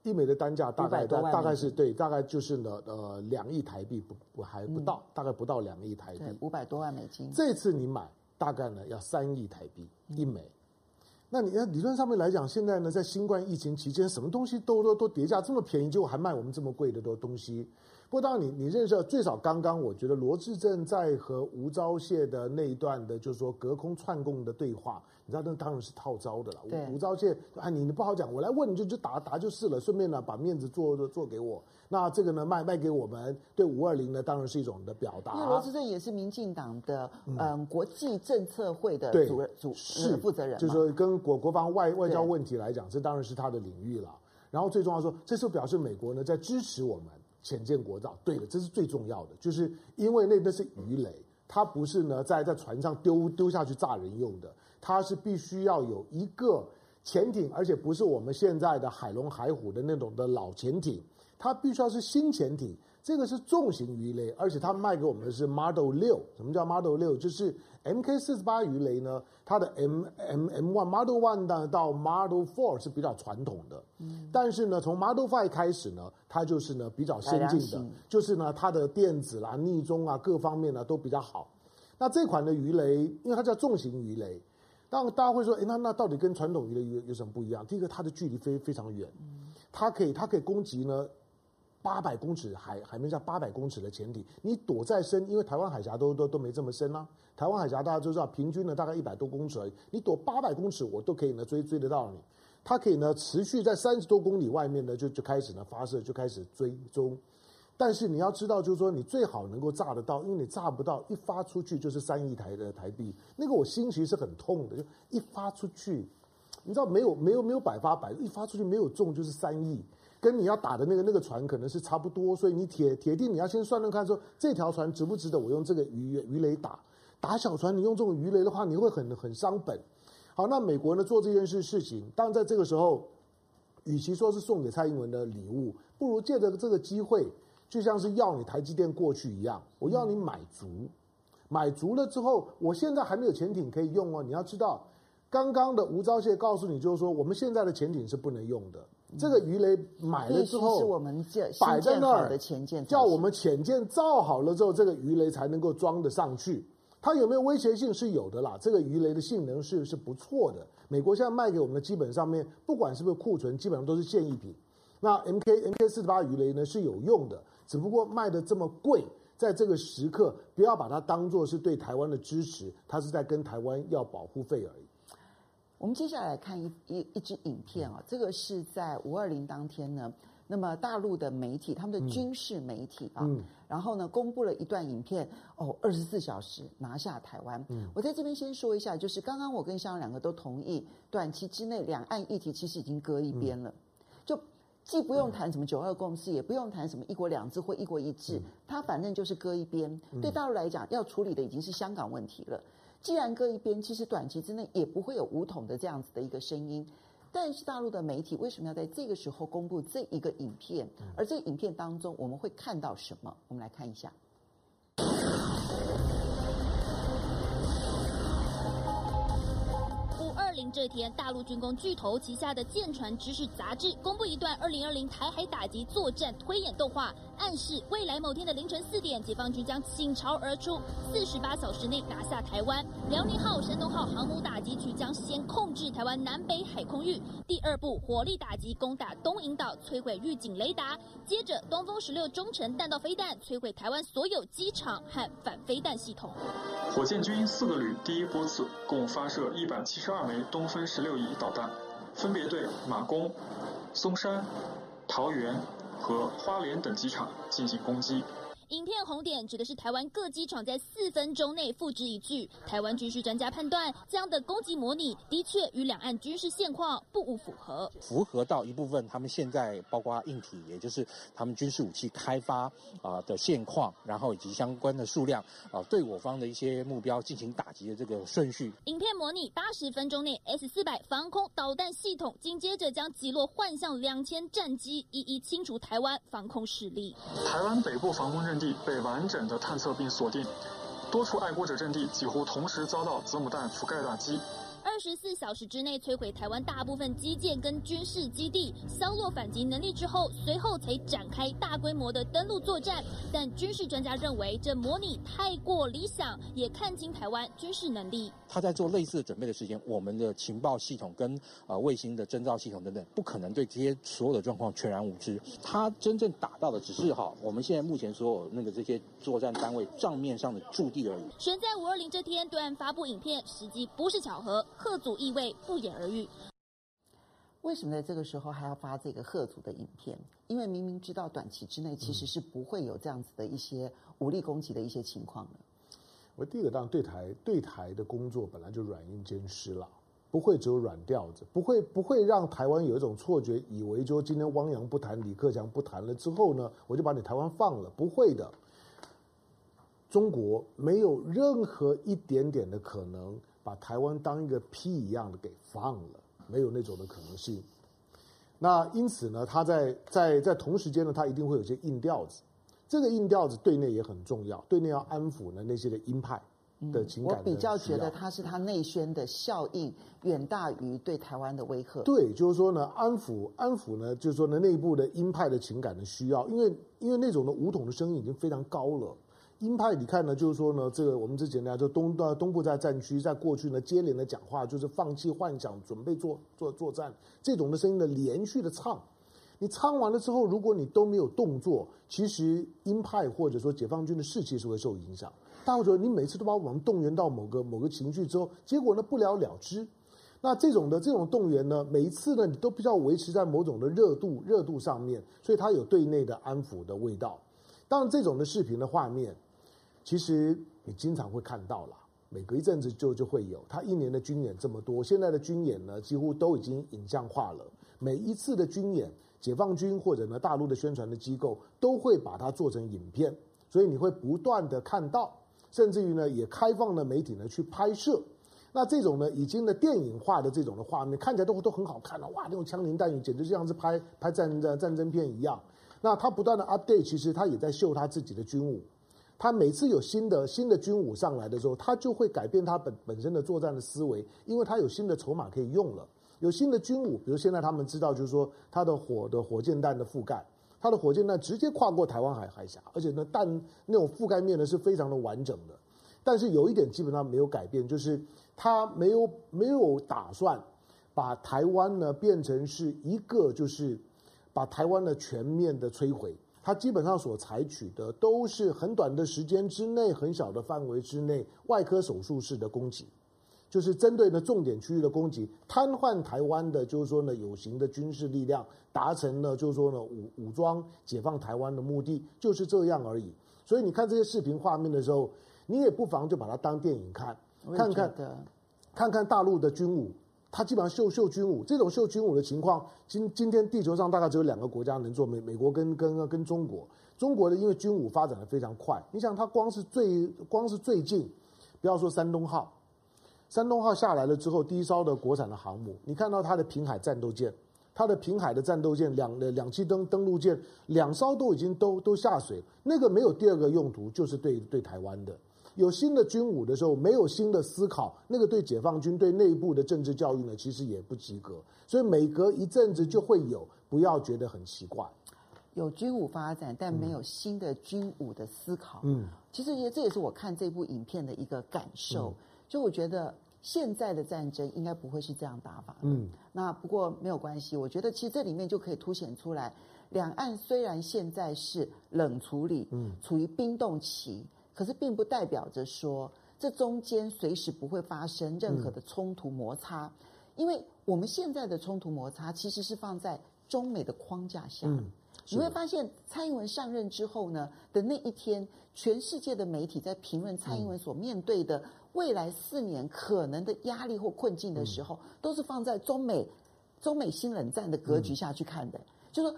Speaker 1: 一枚的单价大概大大概是对，大概就是呢呃两亿台币不不还不到，嗯、大概不到两亿台币，
Speaker 2: 五百多万美金。
Speaker 1: 这次你买大概呢要三亿台币一枚，嗯、那你看理论上面来讲，现在呢在新冠疫情期间，什么东西都都都叠价这么便宜，结果还卖我们这么贵的多东西。不过当然你你认识最少刚刚我觉得罗志正在和吴钊燮的那一段的，就是说隔空串供的对话。你知道那当然是套招的了。吴钊燮啊，你你不好讲，我来问你就就答答就是了，顺便呢把面子做做给我。那这个呢卖卖给我们，对五二零呢当然是一种的表达。
Speaker 2: 因为罗志正也是民进党的嗯、呃、国际政策会的主任主是负责人，
Speaker 1: 就是说跟国国防外外交问题来讲，这当然是他的领域了。然后最重要说，这是表示美国呢在支持我们潜舰国造。对的，这是最重要的，就是因为那那是鱼雷，它不是呢在在船上丢丢下去炸人用的。它是必须要有一个潜艇，而且不是我们现在的海龙、海虎的那种的老潜艇，它必须要是新潜艇。这个是重型鱼雷，而且它卖给我们的是 Model 六。什么叫 Model 六？就是 MK 四十八鱼雷呢？它的 M M M one Model one 到到 Model four 是比较传统的，嗯，但是呢，从 Model five 开始呢，它就是呢比较先进的，就是呢它的电子啦、逆中啊各方面呢都比较好。那这款的鱼雷，因为它叫重型鱼雷。当大家会说，诶，那那到底跟传统鱼雷有有什么不一样？第一个，它的距离非非常远，它可以它可以攻击呢八百公尺海海面上八百公尺的潜艇，你躲再深，因为台湾海峡都都都没这么深啊。台湾海峡大家都知道，平均呢大概一百多公尺而已，你躲八百公尺，我都可以呢追追得到你。它可以呢持续在三十多公里外面呢就就开始呢发射，就开始追踪。但是你要知道，就是说你最好能够炸得到，因为你炸不到，一发出去就是三亿台的台币。那个我心其实是很痛的，就一发出去，你知道没有没有没有百发百，一发出去没有中就是三亿，跟你要打的那个那个船可能是差不多。所以你铁铁定你要先算算看，说这条船值不值得我用这个鱼鱼雷打？打小船你用这种鱼雷的话，你会很很伤本。好，那美国呢做这件事事情，当然在这个时候，与其说是送给蔡英文的礼物，不如借着这个机会。就像是要你台积电过去一样，我要你买足，买足了之后，我现在还没有潜艇可以用哦。你要知道，刚刚的吴钊燮告诉你，就是说我们现在的潜艇是不能用的。这个鱼雷买了之后，
Speaker 2: 是我们
Speaker 1: 摆在那儿，叫我们潜舰造好了之后，这个鱼雷才能够装得上去。它有没有威胁性？是有的啦。这个鱼雷的性能是是不错的。美国现在卖给我们的基本上面，不管是不是库存，基本上都是现役品。那 M K M K 四十八鱼雷呢是有用的。只不过卖的这么贵，在这个时刻，不要把它当做是对台湾的支持，它是在跟台湾要保护费而已。
Speaker 2: 我们接下来看一一一支影片啊，这个是在五二零当天呢，那么大陆的媒体，他们的军事媒体啊，嗯、然后呢，公布了一段影片，哦，二十四小时拿下台湾。嗯、我在这边先说一下，就是刚刚我跟香港两个都同意，短期之内两岸议题其实已经搁一边了，嗯、就。既不用谈什么九二共识，也不用谈什么一国两制或一国一制，它反正就是搁一边。对大陆来讲，要处理的已经是香港问题了。既然搁一边，其实短期之内也不会有武统的这样子的一个声音。但是大陆的媒体为什么要在这个时候公布这一个影片？而这个影片当中我们会看到什么？我们来看一下。
Speaker 11: 这天，大陆军工巨头旗下的舰船知识杂志公布一段二零二零台海打击作战推演动画，暗示未来某天的凌晨四点，解放军将倾巢而出，四十八小时内拿下台湾。辽宁号、山东号航母打击区将先控制台湾南北海空域，第二步火力打击攻打东引岛，摧毁预警雷达。接着，东风十六中程弹道飞弹摧毁台湾所有机场和反飞弹系统。
Speaker 12: 火箭军四个旅第一波次共发射一百七十二枚东风十六 E 导弹，分别对马公、松山、桃园和花莲等机场进行攻击。
Speaker 11: 影片红点指的是台湾各机场在四分钟内付之一炬。台湾军事专家判断，这样的攻击模拟的确与两岸军事现况不无符合。
Speaker 13: 符合到一部分，他们现在包括硬体，也就是他们军事武器开发啊的现况，然后以及相关的数量啊，对我方的一些目标进行打击的这个顺序。
Speaker 11: 影片模拟八十分钟内 S 四百防空导弹系统，紧接着将击落幻象两千战机，一一清除台湾防空势力。
Speaker 12: 台湾北部防空阵地被完整的探测并锁定，多处爱国者阵地几乎同时遭到子母弹覆盖打击。
Speaker 11: 二十四小时之内摧毁台湾大部分基建跟军事基地，削弱反击能力之后，随后才展开大规模的登陆作战。但军事专家认为，这模拟太过理想，也看清台湾军事能力。
Speaker 13: 他在做类似的准备的时间，我们的情报系统跟呃卫星的侦照系统等等，不可能对这些所有的状况全然无知。他真正打到的只是哈，我们现在目前所有那个这些作战单位账面上的驻地而已。
Speaker 11: 选在五二零这天，对岸发布影片，时机不是巧合。吓阻意味不言而喻。
Speaker 2: 为什么在这个时候还要发这个贺祖的影片？因为明明知道短期之内其实是不会有这样子的一些武力攻击的一些情况的。
Speaker 1: 我第一个当然对台对台的工作本来就软硬兼施了，不会只有软调子，不会不会让台湾有一种错觉，以为就今天汪洋不谈，李克强不谈了之后呢，我就把你台湾放了，不会的。中国没有任何一点点的可能。把台湾当一个屁一样的给放了，没有那种的可能性。那因此呢，他在在在同时间呢，他一定会有些硬调子。这个硬调子对内也很重要，对内要安抚呢那些的鹰派的情感的、嗯。
Speaker 2: 我比较觉得他是他内宣的效应远大于对台湾的威吓。
Speaker 1: 对，就是说呢，安抚安抚呢，就是说呢内部的鹰派的情感的需要，因为因为那种的武统的声音已经非常高了。鹰派，你看呢，就是说呢，这个我们之前呢，就东的东部在战区，在过去呢，接连的讲话，就是放弃幻想，准备做做作战，这种的声音呢，连续的唱，你唱完了之后，如果你都没有动作，其实鹰派或者说解放军的士气是会受影响。大家会觉得你每次都把我们动员到某个某个情绪之后，结果呢不了了之。那这种的这种动员呢，每一次呢，你都必须要维持在某种的热度热度上面，所以它有对内的安抚的味道。当然，这种的视频的画面。其实你经常会看到啦，每隔一阵子就就会有。他一年的军演这么多，现在的军演呢，几乎都已经影像化了。每一次的军演，解放军或者呢大陆的宣传的机构都会把它做成影片，所以你会不断的看到，甚至于呢也开放了媒体呢去拍摄。那这种呢已经的电影化的这种的画面，看起来都都很好看了，哇，那种枪林弹雨简直就像是拍拍战战战争片一样。那他不断的 update，其实他也在秀他自己的军武。他每次有新的新的军武上来的时候，他就会改变他本本身的作战的思维，因为他有新的筹码可以用了，有新的军武，比如现在他们知道，就是说他的火的火箭弹的覆盖，他的火箭弹直接跨过台湾海海峡，而且呢弹那种覆盖面呢是非常的完整的。但是有一点基本上没有改变，就是他没有没有打算把台湾呢变成是一个就是把台湾的全面的摧毁。他基本上所采取的都是很短的时间之内、很小的范围之内外科手术式的攻击，就是针对呢重点区域的攻击，瘫痪台湾的，就是说呢有形的军事力量，达成了就是说呢武武装解放台湾的目的，就是这样而已。所以你看这些视频画面的时候，你也不妨就把它当电影看，看看看看大陆的军武。他基本上秀秀军武，这种秀军武的情况，今今天地球上大概只有两个国家能做，美美国跟跟跟中国。中国的因为军武发展的非常快，你想他光是最光是最近，不要说山东号，山东号下来了之后，第一艘的国产的航母，你看到它的平海战斗舰，它的平海的战斗舰两两栖登登陆舰两艘都已经都都下水，那个没有第二个用途，就是对对台湾的。有新的军武的时候，没有新的思考，那个对解放军对内部的政治教育呢，其实也不及格。所以每隔一阵子就会有，不要觉得很奇怪。
Speaker 2: 有军武发展，但没有新的军武的思考。
Speaker 1: 嗯，
Speaker 2: 其实也这也是我看这部影片的一个感受。嗯、就我觉得现在的战争应该不会是这样打法。
Speaker 1: 嗯，
Speaker 2: 那不过没有关系，我觉得其实这里面就可以凸显出来，两岸虽然现在是冷处理，嗯，处于冰冻期，可是并不代表着说这中间随时不会发生任何的冲突摩擦，嗯、因为我们现在的冲突摩擦其实是放在中美的框架下。嗯。你会发现，蔡英文上任之后呢的那一天，全世界的媒体在评论蔡英文所面对的未来四年可能的压力或困境的时候，都是放在中美中美新冷战的格局下去看的。就说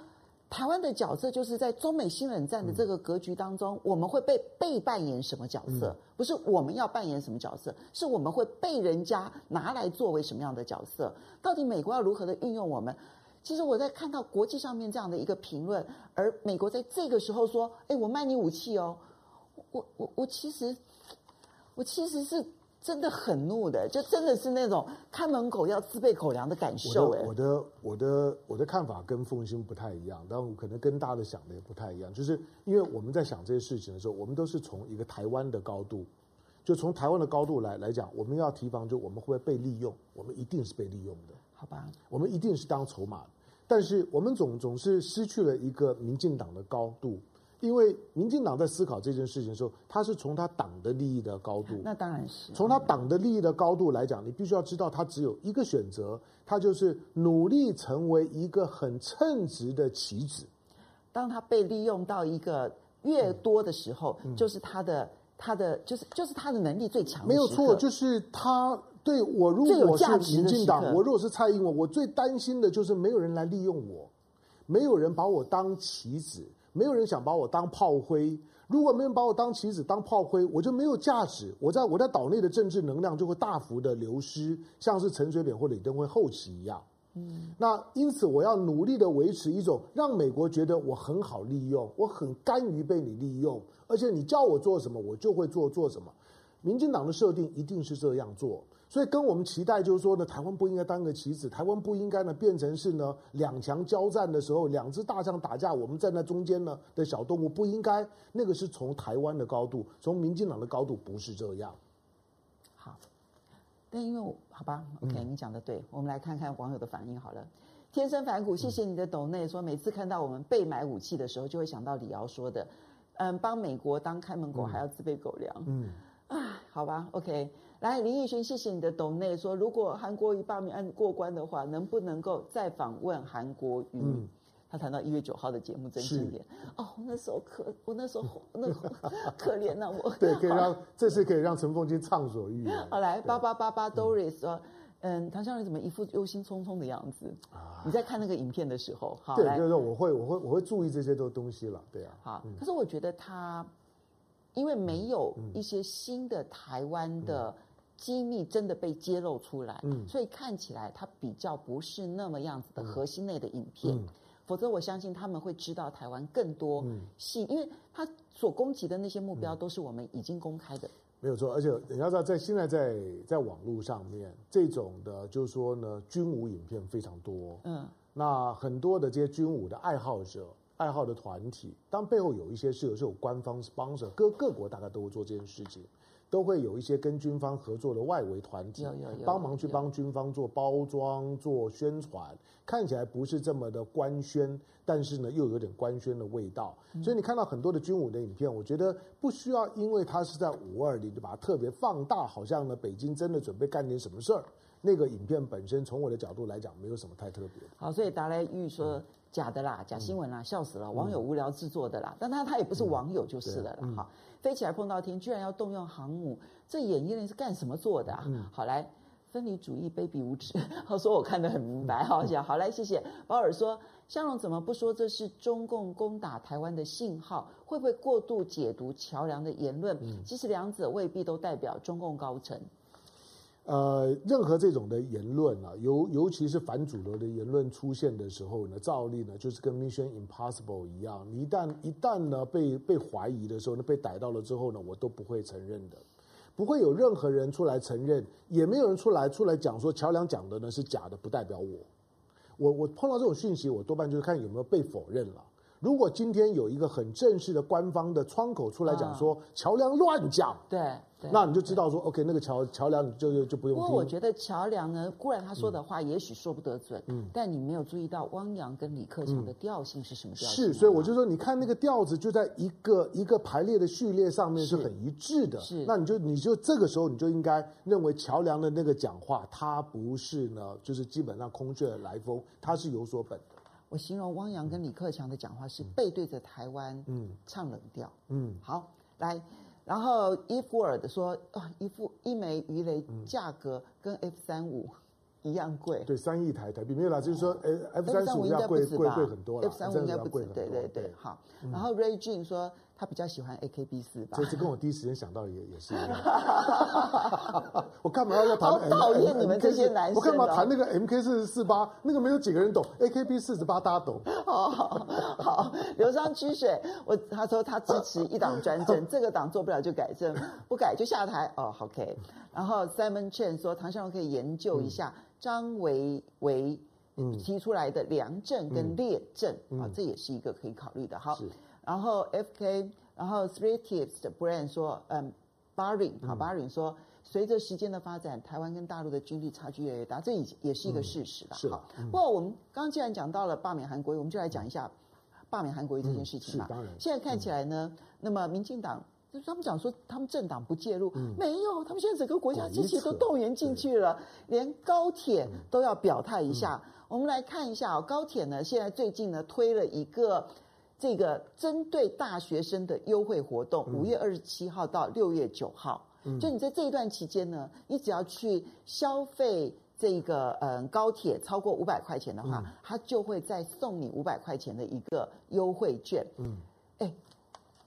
Speaker 2: 台湾的角色，就是在中美新冷战的这个格局当中，我们会被被扮演什么角色？不是我们要扮演什么角色，是我们会被人家拿来作为什么样的角色？到底美国要如何的运用我们？其实我在看到国际上面这样的一个评论，而美国在这个时候说：“哎，我卖你武器哦。”我我我其实我其实是真的很怒的，就真的是那种看门狗要自备口粮的感受。哎，
Speaker 1: 我的我的我的看法跟凤馨不太一样，但我可能跟大家的想的也不太一样。就是因为我们在想这些事情的时候，我们都是从一个台湾的高度，就从台湾的高度来来讲，我们要提防，就我们会不会被利用？我们一定是被利用的，
Speaker 2: 好吧？
Speaker 1: 我们一定是当筹码。但是我们总总是失去了一个民进党的高度，因为民进党在思考这件事情的时候，他是从他党的利益的高度。
Speaker 2: 那当然是
Speaker 1: 从他党的利益的高度来讲，你必须要知道，他只有一个选择，他就是努力成为一个很称职的棋子。
Speaker 2: 当他被利用到一个越多的时候，嗯、就是他的他的就是就是他的能力最强。
Speaker 1: 没有错，就是他。对，我如果是民进党，我如果是蔡英文，我最担心的就是没有人来利用我，没有人把我当棋子，没有人想把我当炮灰。如果没有人把我当棋子、当炮灰，我就没有价值。我在我在岛内的政治能量就会大幅的流失，像是陈水扁或李登辉后期一样。嗯，那因此我要努力的维持一种让美国觉得我很好利用，我很甘于被你利用，而且你叫我做什么，我就会做做什么。民进党的设定一定是这样做。所以跟我们期待就是说呢，台湾不应该当个棋子，台湾不应该呢变成是呢两强交战的时候，两只大象打架，我们站在中间呢的小动物，不应该。那个是从台湾的高度，从民进党的高度不是这样。
Speaker 2: 好，但因为我好吧，OK，你讲的对，我们来看看网友的反应好了。天生反骨，谢谢你的抖内说，每次看到我们被买武器的时候，就会想到李敖说的，嗯，帮美国当看门狗还要自备狗粮，嗯，啊，好吧，OK。来，林奕璇，谢谢你的懂内。说，如果韩国瑜罢免案过关的话，能不能够再访问韩国瑜？嗯、他谈到一月九号的节目真经典哦，那时候可，我那时候那个 *laughs* 可怜呐、啊，我。
Speaker 1: 对，可以让这次可以让陈凤金畅所欲言。*laughs*
Speaker 2: 好，来八八八八 Doris 说，嗯，唐湘龙怎么一副忧心忡忡的样子？啊、你在看那个影片的时候，好，
Speaker 1: 对，
Speaker 2: 来。
Speaker 1: 就是说我会我会我会注意这些都东西了，对啊。
Speaker 2: 好，可是我觉得他因为没有一些新的台湾的。机密真的被揭露出来，嗯，所以看起来它比较不是那么样子的核心内的影片，否则我相信他们会知道台湾更多细，嗯、因为他所攻击的那些目标都是我们已经公开的，
Speaker 1: 没有错。而且你要知道，在现在在在网络上面，这种的，就是说呢，军武影片非常多，嗯，那很多的这些军武的爱好者、爱好的团体，当背后有一些是有是有官方 sponsor，各各国大概都会做这件事情。都会有一些跟军方合作的外围团体帮忙去帮军方做包装、做宣传，看起来不是这么的官宣，但是呢又有点官宣的味道。所以你看到很多的军武的影片，我觉得不需要因为它是在五二零就把它特别放大，好像呢北京真的准备干点什么事儿。那个影片本身从我的角度来讲，没有什么太特别。
Speaker 2: 好，所以达莱玉说假的啦，假新闻啦，笑死了，网友无聊制作的啦。但他他也不是网友就是了啦。好。飞起来碰到天，居然要动用航母，这演练是干什么做的啊？嗯、好来，分离主义卑鄙无耻。他 *laughs* 说我看得很明白，好讲好来，谢谢。保尔说，香龙怎么不说这是中共攻打台湾的信号？会不会过度解读桥梁的言论？其实两者未必都代表中共高层。
Speaker 1: 呃，任何这种的言论啊，尤尤其是反主流的言论出现的时候呢，照例呢就是跟 Mission Impossible 一样，你一旦一旦呢被被怀疑的时候呢，被逮到了之后呢，我都不会承认的，不会有任何人出来承认，也没有人出来出来讲说乔梁讲的呢是假的，不代表我，我我碰到这种讯息，我多半就是看有没有被否认了。如果今天有一个很正式的官方的窗口出来讲说桥梁乱讲，
Speaker 2: 对。
Speaker 1: 那你就知道说，OK，那个桥桥梁你就就就不用听。
Speaker 2: 不过我觉得桥梁呢，固然他说的话也许说不得准，嗯，但你没有注意到汪洋跟李克强的调性是什么调性？
Speaker 1: 是，所以我就说，你看那个调子就在一个一个排列的序列上面是很一致的。
Speaker 2: 是，
Speaker 1: 那你就你就这个时候你就应该认为桥梁的那个讲话，他不是呢，就是基本上空穴来风，他是有所本的。
Speaker 2: 我形容汪洋跟李克强的讲话是背对着台湾，嗯，唱冷调，嗯，好，来。然后伊夫尔的说啊，一副一枚鱼雷价格跟 F 三五一样贵，
Speaker 1: 对，三亿台台币没有啦，就是说，F 三五应该贵贵贵很多了
Speaker 2: ，F 三五应该不止，对对对，好。然后 Ray Jun 说。他比较喜欢 AKB 四吧？
Speaker 1: 这这跟我第一时间想到也也是一样。*laughs* 我干嘛要谈？好
Speaker 2: 讨厌你们这些男生！
Speaker 1: 我干嘛谈那个 MK 四四八？那个没有几个人懂，AKB 四十八大家懂。
Speaker 2: 好好好，流觞曲水，我他说他支持一党专政，这个党做不了就改正，不改就下台。哦，OK。然后 Simon Chen 说，唐湘龙可以研究一下张维维提出来的良政跟劣政啊，这也是一个可以考虑的。好。然后 F.K. 然后 Three Tips 的 Brand 说，嗯，Baring 好，Baring 说，随着时间的发展，台湾跟大陆的军力差距越来越大，这也也是一个事实了。
Speaker 1: 是。
Speaker 2: 好，不过我们刚刚既然讲到了罢免韩国瑜，我们就来讲一下罢免韩国瑜这件事情嘛。
Speaker 1: 是当然。
Speaker 2: 现在看起来呢，那么民进党就是他们讲说他们政党不介入，没有，他们现在整个国家机器都动员进去了，连高铁都要表态一下。我们来看一下哦，高铁呢，现在最近呢推了一个。这个针对大学生的优惠活动，五月二十七号到六月九号，嗯，就你在这一段期间呢，你只要去消费这个嗯高铁超过五百块钱的话，嗯，他就会再送你五百块钱的一个优惠券。嗯，哎，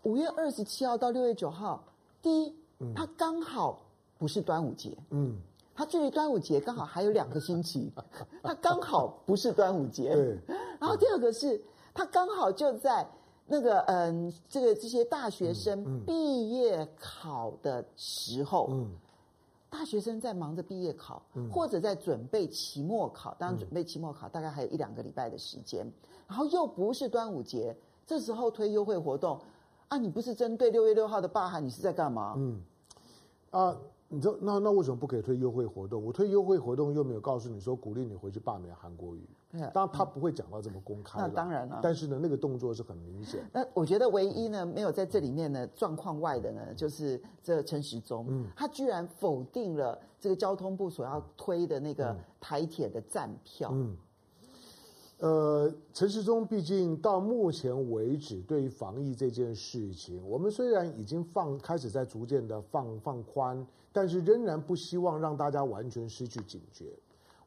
Speaker 2: 五月二十七号到六月九号，第一，它刚好不是端午节，嗯，它距离端午节刚好还有两个星期，*laughs* 它刚好不是端午节。对，然后第二个是。他刚好就在那个嗯，这个这些大学生毕业考的时候，大学生在忙着毕业考，嗯、或者在准备期末考。当然，准备期末考大概还有一两个礼拜的时间，嗯、然后又不是端午节，这时候推优惠活动啊，你不是针对六月六号的罢韩，你是在干嘛？嗯
Speaker 1: 啊。你说那那为什么不可以推优惠活动？我推优惠活动又没有告诉你说鼓励你回去罢免韩国瑜。当然他不会讲到这么公开。
Speaker 2: 那当然了。
Speaker 1: 但是呢，那个动作是很明显。
Speaker 2: 那我觉得唯一呢，没有在这里面呢状况外的呢，就是这陈时中，嗯，他居然否定了这个交通部所要推的那个台铁的站票。嗯。
Speaker 1: 呃，陈时中毕竟到目前为止，对于防疫这件事情，我们虽然已经放开始在逐渐的放放宽。但是仍然不希望让大家完全失去警觉。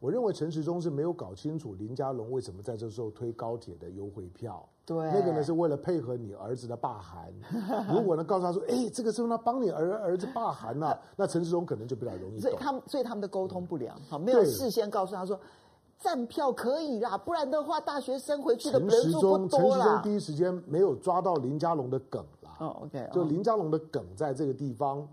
Speaker 1: 我认为陈时中是没有搞清楚林佳龙为什么在这时候推高铁的优惠票。
Speaker 2: 对，
Speaker 1: 那个呢是为了配合你儿子的罢韩。*laughs* 如果呢告诉他说，哎，这个是他帮你儿儿子罢韩了，那陈时中可能就比较容易。
Speaker 2: 所以他们所以他们的沟通不良，好，没有事先告诉他说，站票可以啦，不然的话大学生回去的人数不多啦。陈时中
Speaker 1: 第一时间没有抓到林佳龙的梗啦。
Speaker 2: 哦，OK，
Speaker 1: 就林佳龙的梗在这个地方。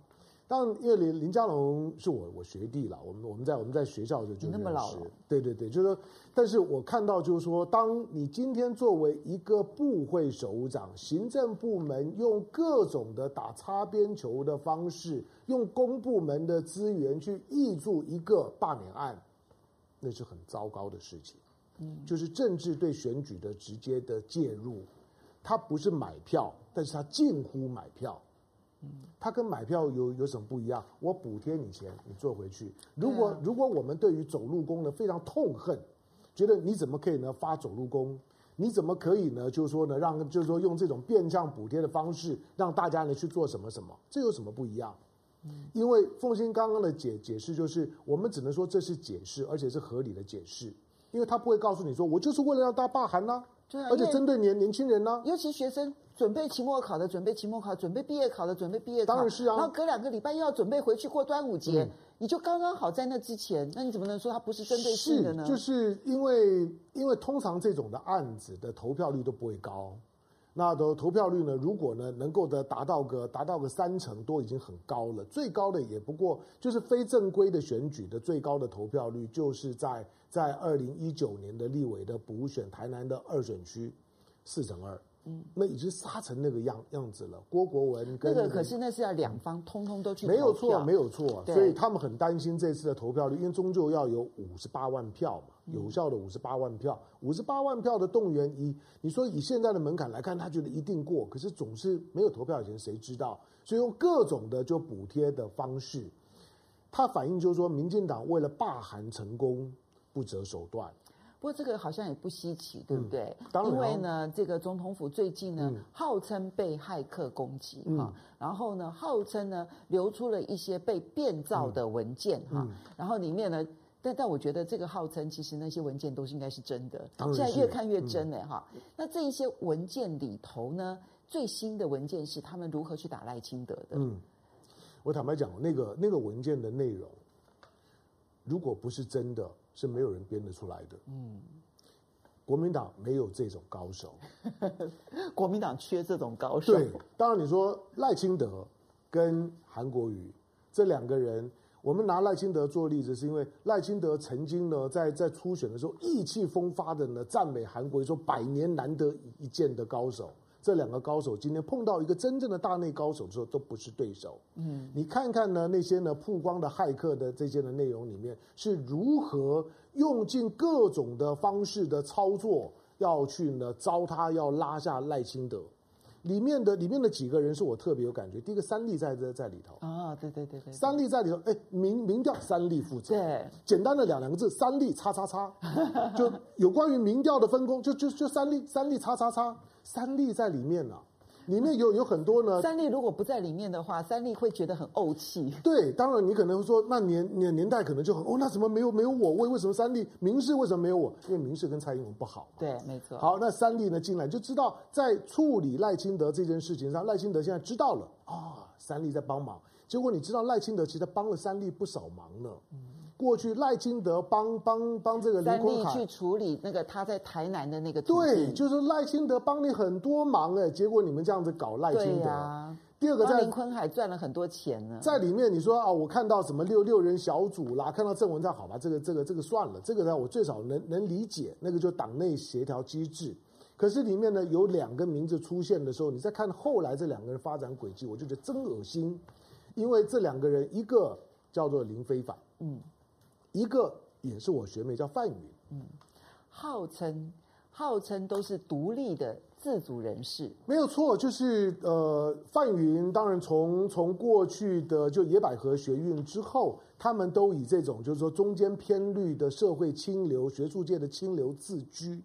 Speaker 1: 当然，因为林林佳龙是我我学弟了，我们我们在我们在学校的就认
Speaker 2: 识。那么老了？
Speaker 1: 对对对，就是说，但是我看到就是说，当你今天作为一个部会首长，行政部门用各种的打擦边球的方式，用公部门的资源去挹注一个罢免案，那是很糟糕的事情。嗯，就是政治对选举的直接的介入，它不是买票，但是它近乎买票。它跟买票有有什么不一样？我补贴你钱，你坐回去。如果如果我们对于走路工呢非常痛恨，觉得你怎么可以呢发走路工？你怎么可以呢？就是说呢，让就是说用这种变相补贴的方式让大家呢去做什么什么？这有什么不一样？因为凤新刚刚的解解释就是，我们只能说这是解释，而且是合理的解释，因为他不会告诉你说我就是为了让大家罢韩呐，而且针对年年轻人呢，
Speaker 2: 尤其学生。准备期末考的，准备期末考；准备毕业考的，准备毕业考。
Speaker 1: 当然是啊。
Speaker 2: 然后隔两个礼拜又要准备回去过端午节，嗯、你就刚刚好在那之前，那你怎么能说它不是针对性的呢？
Speaker 1: 就是因为，因为通常这种的案子的投票率都不会高，那的投票率呢，如果呢能够的达到个达到个三成，都已经很高了。最高的也不过就是非正规的选举的最高的投票率，就是在在二零一九年的立委的补选台南的二选区四成二。嗯，那已经杀成那个样样子了。郭国文跟、
Speaker 2: 那个、可是那是要两方通通都去
Speaker 1: 没有错，没有
Speaker 2: 错。
Speaker 1: 所以他们很担心这次的投票率，因为终究要有五十八万票嘛，有效的五十八万票，五十八万票的动员，以你说以现在的门槛来看，他觉得一定过，可是总是没有投票以前谁知道？所以用各种的就补贴的方式，他反映就是说，民进党为了罢韩成功，不择手段。
Speaker 2: 不过这个好像也不稀奇，对不对？
Speaker 1: 嗯、当然、哦、
Speaker 2: 因为呢，这个总统府最近呢，嗯、号称被骇客攻击哈，嗯、然后呢，号称呢流出了一些被变造的文件哈，嗯、然后里面呢，但但我觉得这个号称其实那些文件都是应该是真的，现在越看越真哎哈。嗯、那这一些文件里头呢，最新的文件是他们如何去打赖清德的？
Speaker 1: 嗯，我坦白讲，那个那个文件的内容，如果不是真的。是没有人编得出来的。嗯，国民党没有这种高手，*laughs*
Speaker 2: 国民党缺这种高手。
Speaker 1: 对，当然你说赖清德跟韩国瑜这两个人，我们拿赖清德做例子，是因为赖清德曾经呢在在初选的时候意气风发的呢赞美韩国瑜说百年难得一见的高手。这两个高手今天碰到一个真正的大内高手的时候，都不是对手。嗯，你看看呢，那些呢曝光的骇客的这些的内容里面，是如何用尽各种的方式的操作，要去呢糟蹋，要拉下赖清德。里面的里面的几个人是我特别有感觉。第一个三立在这在里头
Speaker 2: 啊，对对对对，
Speaker 1: 三立在里头，哎，民民调三立负责。
Speaker 2: 对，
Speaker 1: 简单的两两个字，三立叉叉叉，就有关于民调的分工，就就就三立三立叉叉叉。三立在里面呢、啊，里面有有很多呢。
Speaker 2: 三立如果不在里面的话，三立会觉得很怄气。*laughs*
Speaker 1: 对，当然你可能会说，那年年年代可能就很哦，那怎么没有没有我？为为什么三立明视为什么没有我？因为明视跟蔡英文不好。
Speaker 2: 对，没错。
Speaker 1: 好，那三立呢进来就知道，在处理赖清德这件事情上，赖清德现在知道了啊、哦，三立在帮忙。结果你知道赖清德其实帮了三立不少忙呢。嗯。过去赖清德帮帮帮这个林坤海
Speaker 2: 去处理那个他在台南的那个
Speaker 1: 对，就是赖清德帮你很多忙哎，结果你们这样子搞赖清德。
Speaker 2: 啊、
Speaker 1: 第二个在
Speaker 2: 林坤海赚了很多钱呢，
Speaker 1: 在里面你说啊，我看到什么六六人小组啦，看到郑文灿，好吧，这个这个这个算了，这个呢我最少能能理解，那个就党内协调机制。可是里面呢有两个名字出现的时候，你再看后来这两个人发展轨迹，我就觉得真恶心，因为这两个人一个叫做林非凡，嗯。一个也是我学妹，叫范云，嗯，
Speaker 2: 号称号称都是独立的自主人士，
Speaker 1: 没有错，就是呃，范云当然从从过去的就野百合学运之后，他们都以这种就是说中间偏绿的社会清流、学术界的清流自居，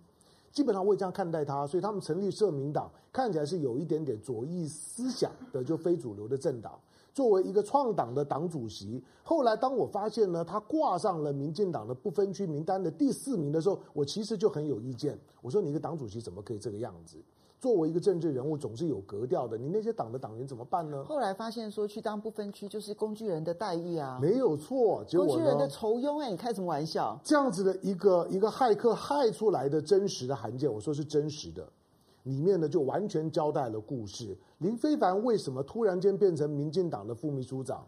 Speaker 1: 基本上我也这样看待他，所以他们成立社民党，看起来是有一点点左翼思想的，就非主流的政党。作为一个创党的党主席，后来当我发现呢，他挂上了民进党的不分区名单的第四名的时候，我其实就很有意见。我说，你一个党主席怎么可以这个样子？作为一个政治人物，总是有格调的。你那些党的党员怎么办呢？
Speaker 2: 后来发现说，去当不分区就是工具人的待遇啊，
Speaker 1: 没有错。结果
Speaker 2: 工具人的酬庸哎，你开什么玩笑？
Speaker 1: 这样子的一个一个骇客骇出来的真实的函件，我说是真实的。里面呢，就完全交代了故事。林非凡为什么突然间变成民进党的副秘书长？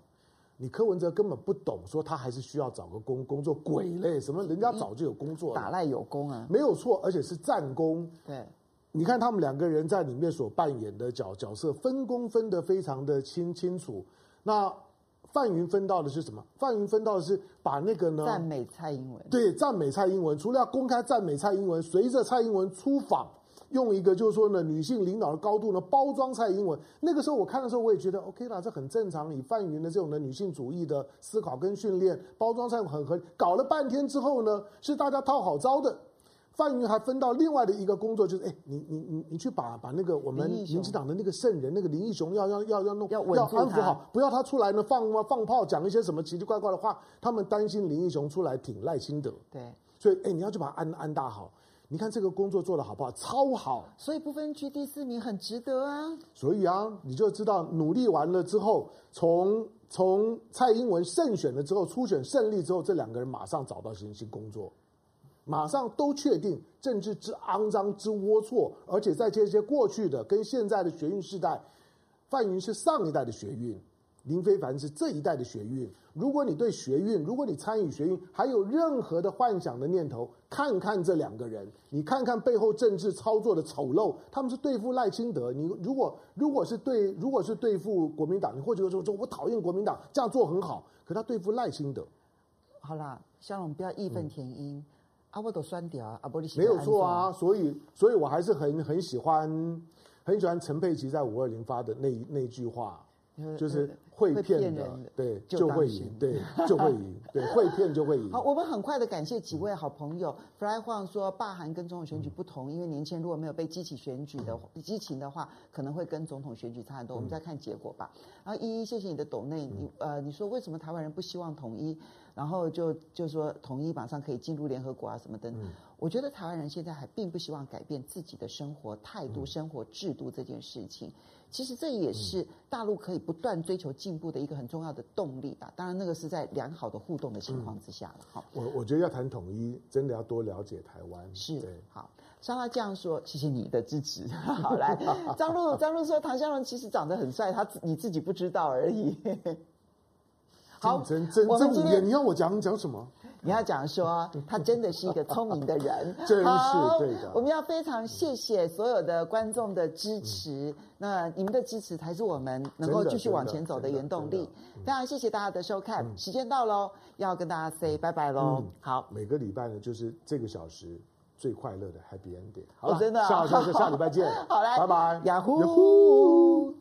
Speaker 1: 你柯文哲根本不懂，说他还是需要找个工工作。鬼嘞，什么人家早就有工作，
Speaker 2: 打赖有功啊，
Speaker 1: 没有错，而且是战功。
Speaker 2: 对，
Speaker 1: 你看他们两个人在里面所扮演的角角色，分工分得非常的清清楚。那范云分到的是什么？范云分到的是把那个呢
Speaker 2: 赞美蔡英文，
Speaker 1: 对，赞美蔡英文。除了要公开赞美蔡英文，随着蔡英文出访。用一个就是说呢，女性领导的高度呢，包装蔡英文。那个时候我看的时候，我也觉得 OK 啦，这很正常。以范云的这种的女性主义的思考跟训练，包装蔡英文很合理。搞了半天之后呢，是大家套好招的。范云还分到另外的一个工作，就是哎，你你你你去把把那个我们民进党的那个圣人那个林义雄要要要要弄
Speaker 2: 要
Speaker 1: 要安抚好，不要他出来呢放放炮讲一些什么奇奇怪怪的话。他们担心林义雄出来挺赖清德，
Speaker 2: 对，
Speaker 1: 所以哎，你要去把他安安大好。你看这个工作做得好不好？超好！
Speaker 2: 所以不分区第四名很值得啊。
Speaker 1: 所以啊，你就知道努力完了之后，从从蔡英文胜选了之后，初选胜利之后，这两个人马上找到新新工作，马上都确定政治之肮脏之龌龊，而且在这些过去的跟现在的学运世代，范云是上一代的学运。林非凡是这一代的学运。如果你对学运，如果你参与学运还有任何的幻想的念头，看看这两个人，你看看背后政治操作的丑陋，他们是对付赖清德。你如果如果是对如果是对付国民党，你或者说说我讨厌国民党，这样做很好。可他对付赖清德，
Speaker 2: 好啦，香龙不要义愤填膺。嗯啊，我都酸掉啊！不，你
Speaker 1: 没有错啊，所以，所以我还是很很喜欢，很喜欢陈佩琪在五二零发的那那句话，就是会骗的，对，就会赢，对，*laughs* 就会赢，对，会骗就会赢。*laughs*
Speaker 2: 好，我们很快的感谢几位好朋友。Fly Huang 说，罢韩跟总统选举不同，因为年轻如果没有被激起选举的激情的话，可能会跟总统选举差很多。我们再看结果吧。然后一一谢谢你的抖内，你呃，你说为什么台湾人不希望统一？然后就就说统一马上可以进入联合国啊什么的，嗯、我觉得台湾人现在还并不希望改变自己的生活态度、嗯、生活制度这件事情。其实这也是大陆可以不断追求进步的一个很重要的动力吧。当然，那个是在良好的互动的情况之下了。好、
Speaker 1: 嗯，我我觉得要谈统一，真的要多了解台湾。
Speaker 2: 是，对好。沙拉这样说，谢谢你的支持。好，来，张璐张璐说，唐湘龙其实长得很帅，他你自己不知道而已。好，
Speaker 1: 真真真五年，你要我讲讲什么？
Speaker 2: 你要讲说 *laughs* 他真的是一个聪明的人，*laughs*
Speaker 1: 真是对的。
Speaker 2: 我们要非常谢谢所有的观众的支持，嗯、那你们的支持才是我们能够继续往前走的原动力。非常谢谢大家的收看，嗯、时间到喽，要跟大家 say 拜拜喽。嗯、好，
Speaker 1: 每个礼拜呢，就是这个小时最快乐的 Happy Ending。好、
Speaker 2: 哦，真的、啊，
Speaker 1: 下下下礼拜见。*laughs*
Speaker 2: 好嘞，
Speaker 1: 拜拜，
Speaker 2: 雅虎。